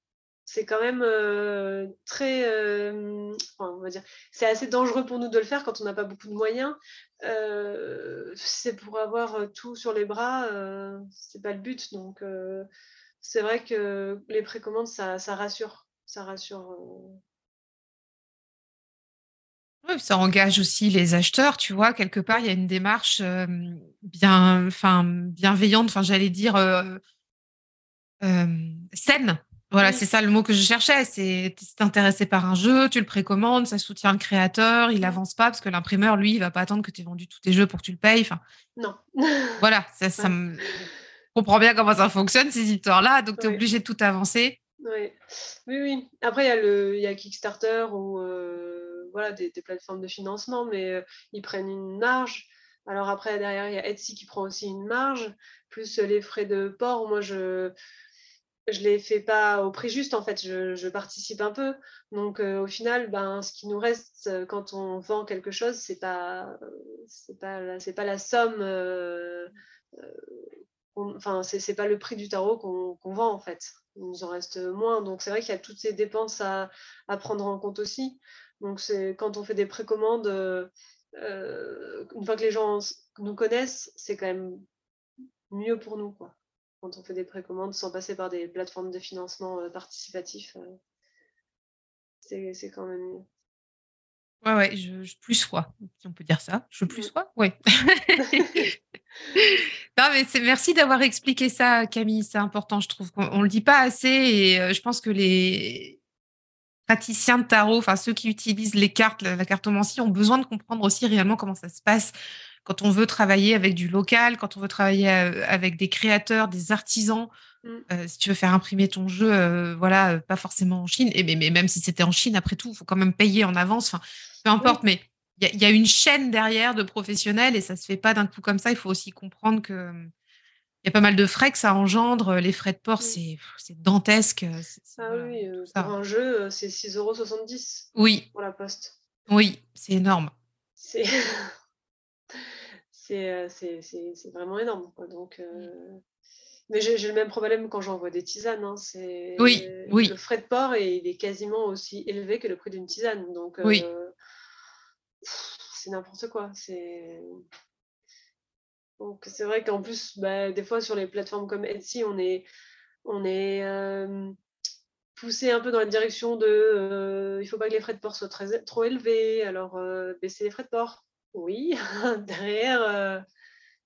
c'est quand même euh, très, euh, on va dire, c'est assez dangereux pour nous de le faire quand on n'a pas beaucoup de moyens. Euh, c'est pour avoir tout sur les bras, c'est pas le but. Donc c'est vrai que les précommandes, ça, rassure, ça rassure ça engage aussi les acheteurs, tu vois. Quelque part, il y a une démarche bien, bienveillante, enfin, j'allais dire saine. Voilà, c'est ça le mot que je cherchais. C'est intéressé par un jeu, tu le précommandes, ça soutient le créateur, il n'avance pas parce que l'imprimeur, lui, il va pas attendre que tu aies vendu tous tes jeux pour que tu le payes. Enfin, non. voilà, ça, ça me... comprend bien comment ça fonctionne, ces histoires-là. Donc, tu es obligé de tout avancer. Oui, oui, oui. Après, il y, a le, il y a Kickstarter ou voilà, des, plateformes de financement, mais euh, ils prennent une marge. Alors après, derrière, il y a Etsy qui prend aussi une marge, plus les frais de port. Moi, je je les fais pas au prix juste, en fait, je, participe un peu. Donc, euh, au final, ben, ce qui nous reste euh, quand on vend quelque chose, c'est pas, c'est pas, la somme, enfin, c'est pas le prix du tarot qu'on vend, en fait. Il nous en reste moins. Donc, c'est vrai qu'il y a toutes ces dépenses à, prendre en compte aussi. Donc, c'est quand on fait des précommandes, euh, euh, une fois que les gens nous connaissent, c'est quand même mieux pour nous. Quand on fait des précommandes sans passer par des plateformes de financement euh, participatif, c'est quand même mieux. Ouais, ouais, je, plus sois, si on peut dire ça. Je plus sois, ouais. non, mais merci d'avoir expliqué ça, Camille. C'est important, je trouve qu'on ne le dit pas assez et je pense que les, praticiens de tarot, enfin ceux qui utilisent les cartes, la, cartomancie, ont besoin de comprendre aussi réellement comment ça se passe quand on veut travailler avec du local, quand on veut travailler euh, avec des créateurs, des artisans. Mm. Euh, si tu veux faire imprimer ton jeu, euh, voilà, pas forcément en Chine, et mais, même si c'était en Chine, après tout, il faut quand même payer en avance. Enfin, peu importe, mais il y, a une chaîne derrière de professionnels et ça se fait pas d'un coup comme ça. Il faut aussi comprendre que il y a pas mal de frais que ça engendre. Les frais de port, c'est dantesque. ah oui, euh, pour un jeu, c'est 6,70 euros. Oui. Pour la poste. Oui, c'est énorme. C'est euh, vraiment énorme. Donc, Mais j'ai le même problème quand j'envoie des tisanes. Hein. Oui, oui. Le frais de port, il est quasiment aussi élevé que le prix d'une tisane. Donc, oui. c'est n'importe quoi. C'est. Donc c'est vrai qu'en plus, bah, des fois sur les plateformes comme Etsy, on est, on est poussé un peu dans la direction de il ne faut pas que les frais de port soient très, trop élevés, alors baisser les frais de port. Oui, derrière,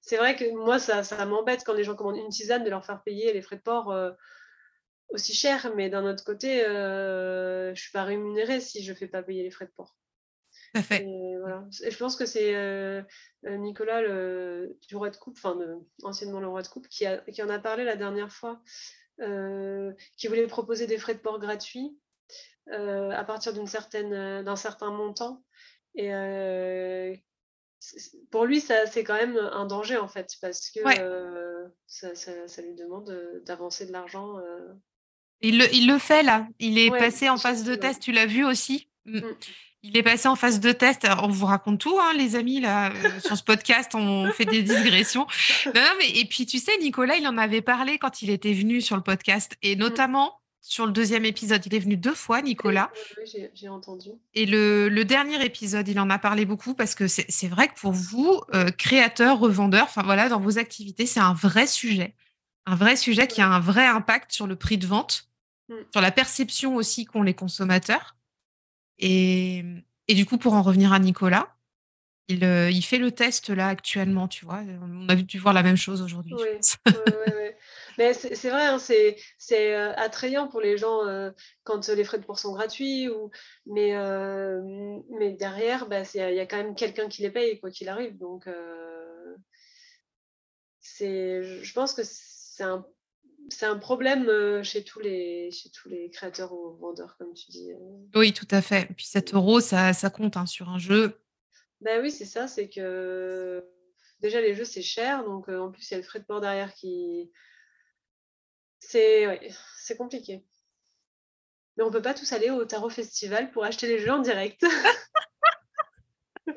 c'est vrai que moi, ça, ça m'embête quand les gens commandent une tisane de leur faire payer les frais de port aussi cher, mais d'un autre côté, je ne suis pas rémunérée si je ne fais pas payer les frais de port. fait. Et, voilà. je pense que c'est euh, euh, Nicolas le, du roi de coupe, enfin anciennement le roi de coupe, qui, a, qui, en a parlé la dernière fois, euh, qui voulait proposer des frais de port gratuits à partir d'une certaine, d'un certain montant. Et pour lui, ça, c'est quand même un danger en fait, parce que ça, ça, lui demande d'avancer de l'argent. Il le, il le, fait là. Il est passé en phase de test. Tu l'as vu aussi? Mm. Il est passé en phase de test. on vous raconte tout, hein, les amis, là, euh, sur ce podcast, on fait des digressions. Non, mais, et puis, tu sais, Nicolas, il en avait parlé quand il était venu sur le podcast, et mm. notamment sur le deuxième épisode. Il est venu deux fois, Nicolas. Oui, j'ai entendu. Et le, dernier épisode, il en a parlé beaucoup parce que c'est vrai que pour vous, euh, créateurs, revendeurs, enfin voilà, dans vos activités, c'est un vrai sujet. Un vrai sujet qui a un vrai impact sur le prix de vente, mm. sur la perception aussi qu'ont les consommateurs. Et, et du coup, pour en revenir à Nicolas, il, euh, il, fait le test là actuellement, tu vois. On a dû voir la même chose aujourd'hui. Oui, Mais c'est vrai, hein, c'est euh, attrayant pour les gens euh, quand les frais de port sont gratuits. Ou, mais, mais derrière, bah, il y, a quand même quelqu'un qui les paye, quoi qu'il arrive. Donc, je pense que c'est un, un, problème chez tous, les, chez tous les créateurs ou vendeurs, comme tu dis. Oui, tout à fait. Et puis 7 euros, ça, ça compte hein, sur un jeu. Ben oui, c'est ça, c'est que déjà les jeux c'est cher, donc en plus il y a le frais de port derrière qui. C'est ouais, compliqué. Mais on peut pas tous aller au Tarot Festival pour acheter les jeux en direct.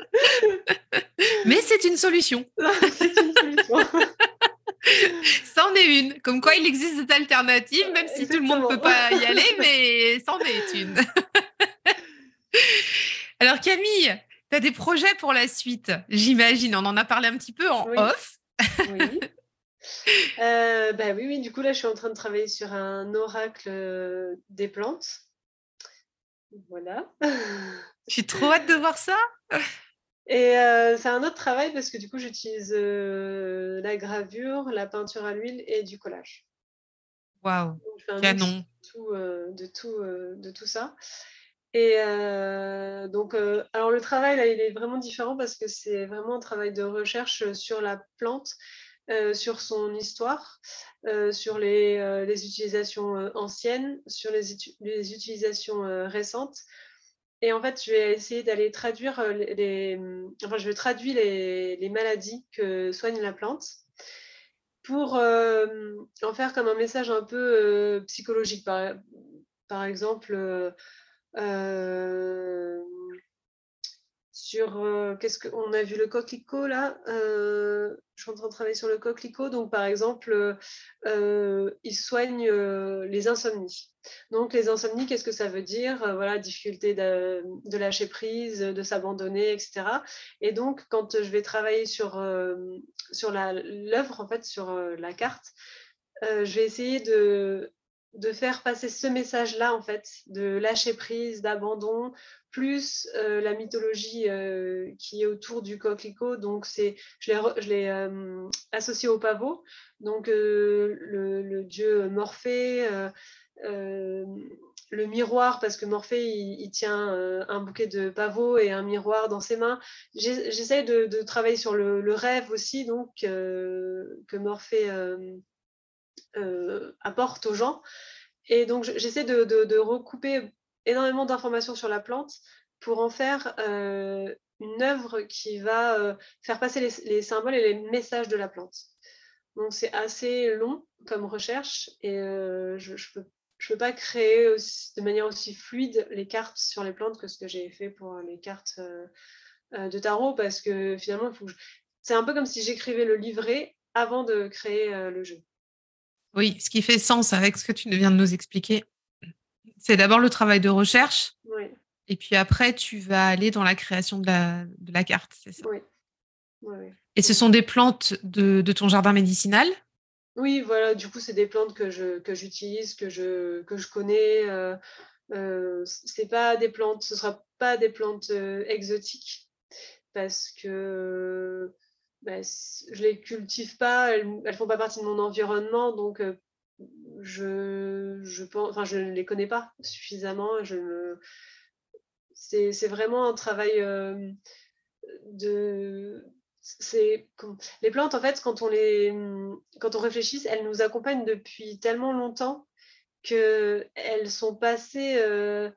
Mais c'est une solution. c'est une solution. c'en est une. Comme quoi, il existe des alternatives, même si tout le monde ne peut pas y aller, mais c'en est une. Alors Camille, tu as des projets pour la suite, j'imagine. On en a parlé un petit peu en off. oui. Euh, bah oui, oui, du coup, là, je suis en train de travailler sur un oracle euh, des plantes. Voilà. J'ai trop hâte de voir ça. Et euh, c'est un autre travail parce que du coup, j'utilise la gravure, la peinture à l'huile et du collage. Waouh, canon. de tout, de tout ça. Et euh, donc, euh, alors le travail, là, il est vraiment différent parce que c'est vraiment un travail de recherche sur la plante, euh, sur son histoire, sur les, les, utilisations anciennes, sur les, utilisations récentes. Et en fait, je vais essayer d'aller traduire les, enfin, je vais traduire les, maladies que soigne la plante pour en faire comme un message un peu psychologique. Par, par exemple, euh, sur euh, qu'est-ce qu'on a vu le coquelicot là euh, je suis en train de travailler sur le coquelicot donc par exemple il soigne les insomnies. Donc les insomnies qu'est-ce que ça veut dire? Voilà difficulté de, lâcher prise de s'abandonner etc et donc quand je vais travailler sur sur l'œuvre en fait sur la carte je vais essayer de de faire passer ce message-là, en fait, de lâcher prise, d'abandon, plus euh, la mythologie euh, qui est autour du coquelicot. Donc, c'est, je l'ai, euh, associé au pavot. Donc, le, dieu Morphée, le miroir, parce que Morphée, il, tient un bouquet de pavots et un miroir dans ses mains. J'essaie de, travailler sur le, rêve aussi, donc, que Morphée apporte aux gens. Et donc, j'essaie de, recouper énormément d'informations sur la plante pour en faire euh, une œuvre qui va euh, faire passer les, symboles et les messages de la plante. Donc, c'est assez long comme recherche et je ne peux pas créer de manière aussi fluide les cartes sur les plantes que ce que j'ai fait pour les cartes de tarot parce que finalement, c'est un peu comme si j'écrivais le livret avant de créer le jeu. Oui, ce qui fait sens avec ce que tu viens de nous expliquer. C'est d'abord le travail de recherche. Et puis après, tu vas aller dans la création de la, de la carte, c'est ça? Oui. Et ce sont des plantes de, de, ton jardin médicinal? Oui, voilà. Du coup, c'est des plantes que, j'utilise, que je, que je connais. Euh, euh, c'est pas des plantes, ce ne sera pas des plantes euh, exotiques parce que bah, je les cultive pas, elles, ne font pas partie de mon environnement, donc je je pense, enfin je ne les connais pas suffisamment. Je c'est vraiment un travail euh, de c'est les plantes en fait quand on les quand on réfléchit, elles nous accompagnent depuis tellement longtemps que elles sont passées euh,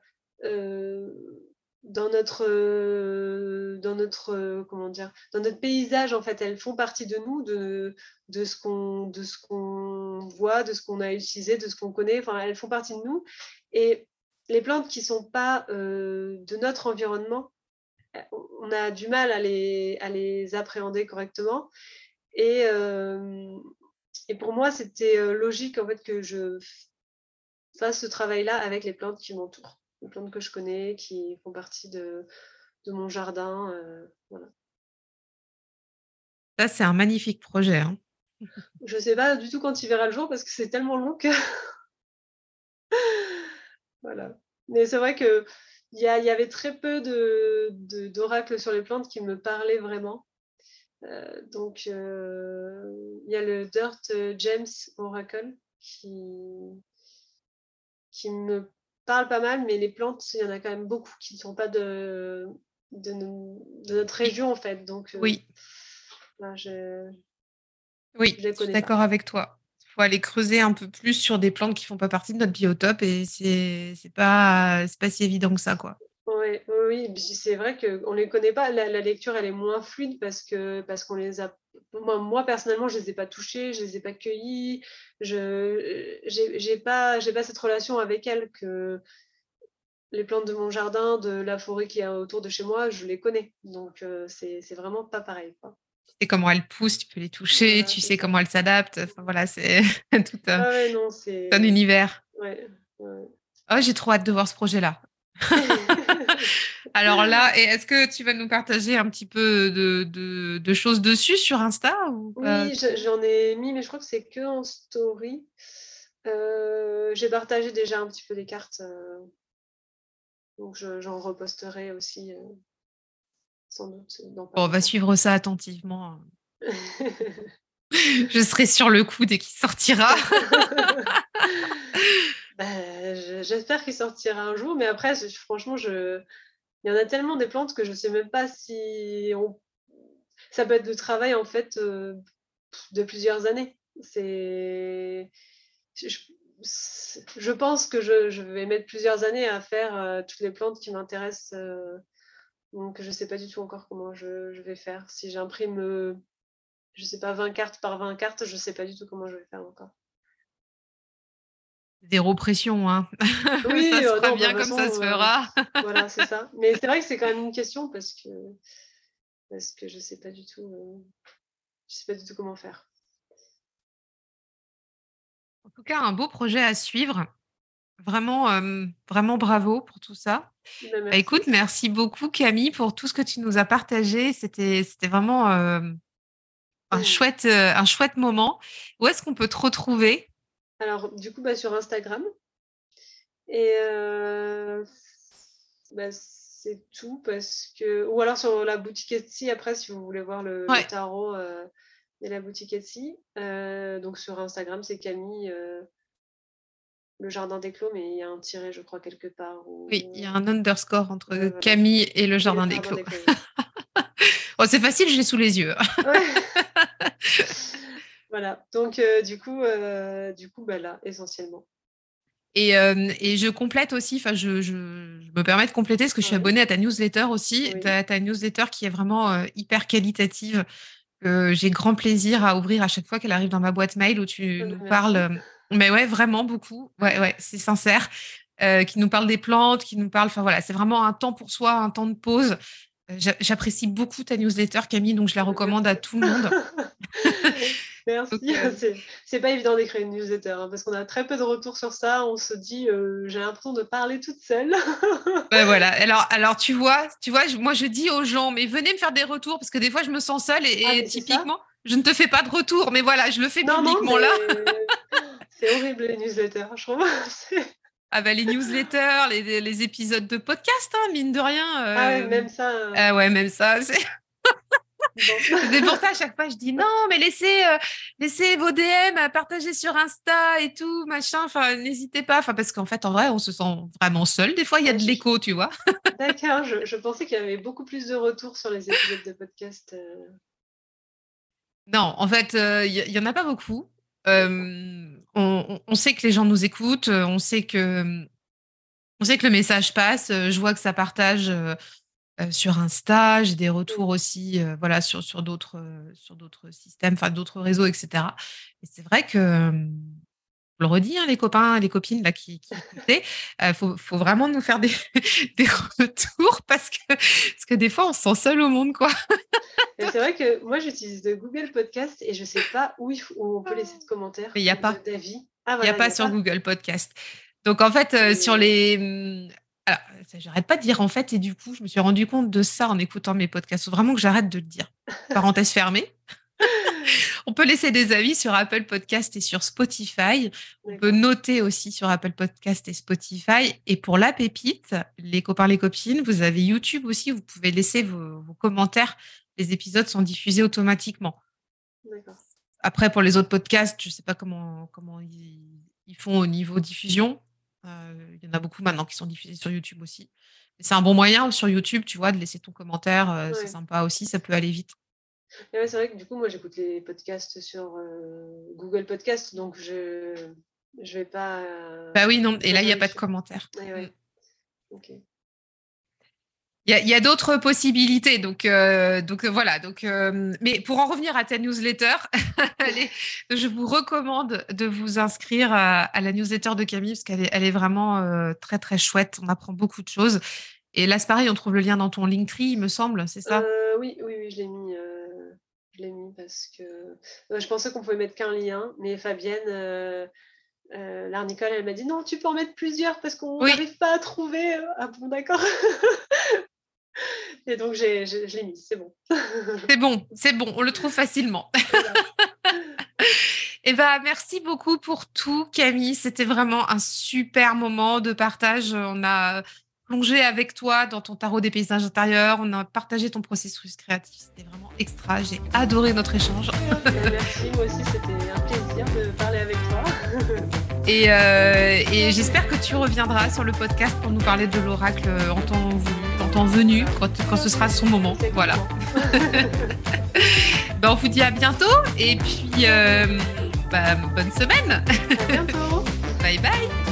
dans notre euh, dans notre euh, comment dire dans notre paysage en fait elles font partie de nous de, ce qu'on de ce qu'on voit de ce qu'on a utilisé de ce qu'on connaît. Enfin elles font partie de nous. Et les plantes qui sont pas euh, de notre environnement on a du mal à les à les appréhender correctement. Et et pour moi c'était logique en fait que je fasse ce travail là avec les plantes qui m'entourent plantes que je connais, qui font partie de, mon jardin. Euh, voilà. Ça, c'est un magnifique projet. Hein. je ne sais pas du tout quand il verra le jour parce que c'est tellement long que. voilà. Mais c'est vrai que il y, avait très peu d'oracles de, sur les plantes qui me parlaient vraiment. Euh, donc, euh, il y a le Dirt James Oracle qui, qui me parle pas mal, mais les plantes, il y en a quand même beaucoup qui ne sont pas de, de, notre région, en fait. Donc, oui. je, oui, je suis d'accord avec toi faut aller creuser un peu plus sur des plantes qui font pas partie de notre biotope et c'est c'est pas pas si évident que ça quoi. Oui, oui, c'est vrai qu'on ne les connaît pas. La, lecture, elle est moins fluide parce que parce qu'on les a. Moi, moi, personnellement, je les ai pas touchées, je les ai pas cueillies. Je j'ai pas j'ai pas cette relation avec elles que les plantes de mon jardin, de la forêt qui est autour de chez moi, je les connais. Donc euh, c'est vraiment pas pareil. Quoi sais comment elles poussent, tu peux les toucher, tu sais comment elles s'adaptent. Enfin, voilà, c'est tout un, ah un univers. Oh, j'ai trop hâte de voir ce projet-là. Alors là, est-ce que tu vas nous partager un petit peu de, de, choses dessus sur Insta Oui, j'en ai mis, mais je crois que c'est que en story. Euh, j'ai partagé déjà un petit peu des cartes. Euh, donc j'en reposterai aussi. Euh, sans doute. on va suivre ça attentivement. je serai sur le coup dès qu'il sortira. Ben, j'espère qu'il sortira un jour, mais après, franchement, je... il y en a tellement des plantes que je ne sais même pas si ça peut être de travail en fait euh, de plusieurs années. Je... pense que je... vais mettre plusieurs années à faire euh, toutes les plantes qui m'intéressent euh, donc, je ne sais pas du tout encore comment je, vais faire. Si j'imprime, je ne sais pas, 20 cartes par 20 cartes, je ne sais pas du tout comment je vais faire encore. Zéro pression, hein. Oui, ça se fera bien comme ça se euh, fera. voilà, c'est ça. Mais c'est vrai que c'est quand même une question parce que, parce que je ne sais pas du tout. Euh, je sais pas du tout comment faire. En tout cas, un beau projet à suivre. Vraiment, vraiment bravo pour tout ça. Bah, bah, écoute, merci beaucoup Camille pour tout ce que tu nous as partagé. C'était, c'était vraiment un, chouette, un chouette moment. Où est-ce qu'on peut te retrouver? Alors, du coup, bah, sur Instagram. Et c'est tout parce que. Ou alors sur la boutique Etsy, après, si vous voulez voir le, tarot et la boutique Etsy. donc sur Instagram, c'est Camille le jardin des clos, mais il y a un tiré, je crois, quelque part. Oui, il y a un underscore entre Camille et le jardin, des, clos. oh, c'est facile, je l'ai sous les yeux. voilà, donc euh, du coup, euh, du coup bah, là, essentiellement. Et, euh, et, je complète aussi, enfin, je, je, me permets de compléter parce que je suis abonnée à ta newsletter aussi, ta, ta, newsletter qui est vraiment hyper qualitative, que j'ai grand plaisir à ouvrir à chaque fois qu'elle arrive dans ma boîte mail où tu nous parles mais ouais, vraiment beaucoup. Ouais, ouais, c'est sincère. Qui nous parle des plantes, qui nous parle. Enfin voilà, c'est vraiment un temps pour soi, un temps de pause. J'apprécie beaucoup ta newsletter, Camille, donc je la recommande à tout le monde. Merci. Euh, c'est pas évident d'écrire une newsletter hein, parce qu'on a très peu de retours sur ça. On se dit, j'ai l'impression de parler toute seule. ben voilà. Alors, alors tu vois, tu vois, moi je dis aux gens, mais venez me faire des retours parce que des fois je me sens seule et, ah, typiquement, je ne te fais pas de retour. Mais voilà, je le fais publiquement là. C'est horrible les newsletters, je trouve. ah bah les newsletters, les, les, épisodes de podcast, hein, mine de rien. Ah ouais, même ça. Euh. Ah ouais, même ça. C'est pour ça à chaque fois je dis non mais laissez euh, laissez vos DM à partager sur Insta et tout machin. Enfin n'hésitez pas. Enfin parce qu'en fait en vrai on se sent vraiment seul. Des fois il y a de l'écho tu vois. D'accord je, je, pensais qu'il y avait beaucoup plus de retours sur les épisodes de podcast euh. non en fait il y, en a pas beaucoup. On, sait que les gens nous écoutent, on sait que, on sait que le message passe. Je vois que ça partage sur Insta, j'ai des retours aussi, voilà, sur, sur d'autres, sur d'autres systèmes, enfin d'autres réseaux, etc. Et c'est vrai que le redis, hein, les copains, les copines là qui, qui écoutaient, il faut, vraiment nous faire des, retours parce que, parce que des fois, on se sent seul au monde, quoi. c'est vrai que moi, j'utilise Google Podcast et je ne sais pas où, on peut laisser de commentaires. il n'y a pas. D'avis. Ah, il n'y a pas sur Google Podcast. Donc, en fait, euh, sur les. J'arrête pas de dire en fait, et du coup, je me suis rendu compte de ça en écoutant mes podcasts. Il faut vraiment que j'arrête de le dire. Parenthèse fermée. On peut laisser des avis sur Apple Podcast et sur Spotify. On peut noter aussi sur Apple Podcast et Spotify. Et pour la pépite, les copains, les copines, vous avez YouTube aussi. Vous pouvez laisser vos, commentaires. Les épisodes sont diffusés automatiquement. Après, pour les autres podcasts, je ne sais pas comment, comment ils, font au niveau diffusion. Euh, il y en a beaucoup maintenant qui sont diffusés sur YouTube aussi. C'est un bon moyen sur YouTube, tu vois, de laisser ton commentaire. Euh, c'est sympa aussi, ça peut aller vite. c'est vrai que du coup, moi, j'écoute les podcasts sur euh, Google Podcast, donc je ne vais pas. bah oui, non. Et là, il n'y a pas de commentaires. Mm. Ok. Il y a, d'autres possibilités. Donc, euh, donc voilà. Donc, euh, mais pour en revenir à ta newsletter, allez, je vous recommande de vous inscrire à, la newsletter de Camille parce qu'elle est, elle est vraiment euh, très très chouette. On apprend beaucoup de choses. Et là, c'est pareil, on trouve le lien dans ton Linktree, il me semble, c'est ça? Oui, oui, oui, je l'ai mis. je l'ai mis parce que je pensais qu'on pouvait mettre qu'un lien, mais Fabienne. Euh, Nicole, elle m'a dit non, tu peux en mettre plusieurs parce qu'on n'arrive pas à trouver. Ah bon, d'accord. Et donc, je, l'ai mis, c'est bon. c'est bon, c'est bon, on le trouve facilement. Et eh ben, merci beaucoup pour tout, Camille. C'était vraiment un super moment de partage. On a plongé avec toi dans ton tarot des paysages intérieurs. On a partagé ton processus créatif. C'était vraiment extra. J'ai adoré notre échange. merci, moi aussi, c'était un plaisir de parler avec toi. et, euh, et j'espère que tu reviendras sur le podcast pour nous parler de l'oracle en temps voulu venu, quand, ce sera son moment. Voilà. ben, on vous dit à bientôt et puis euh, bah, bonne semaine. À bientôt. bye bye.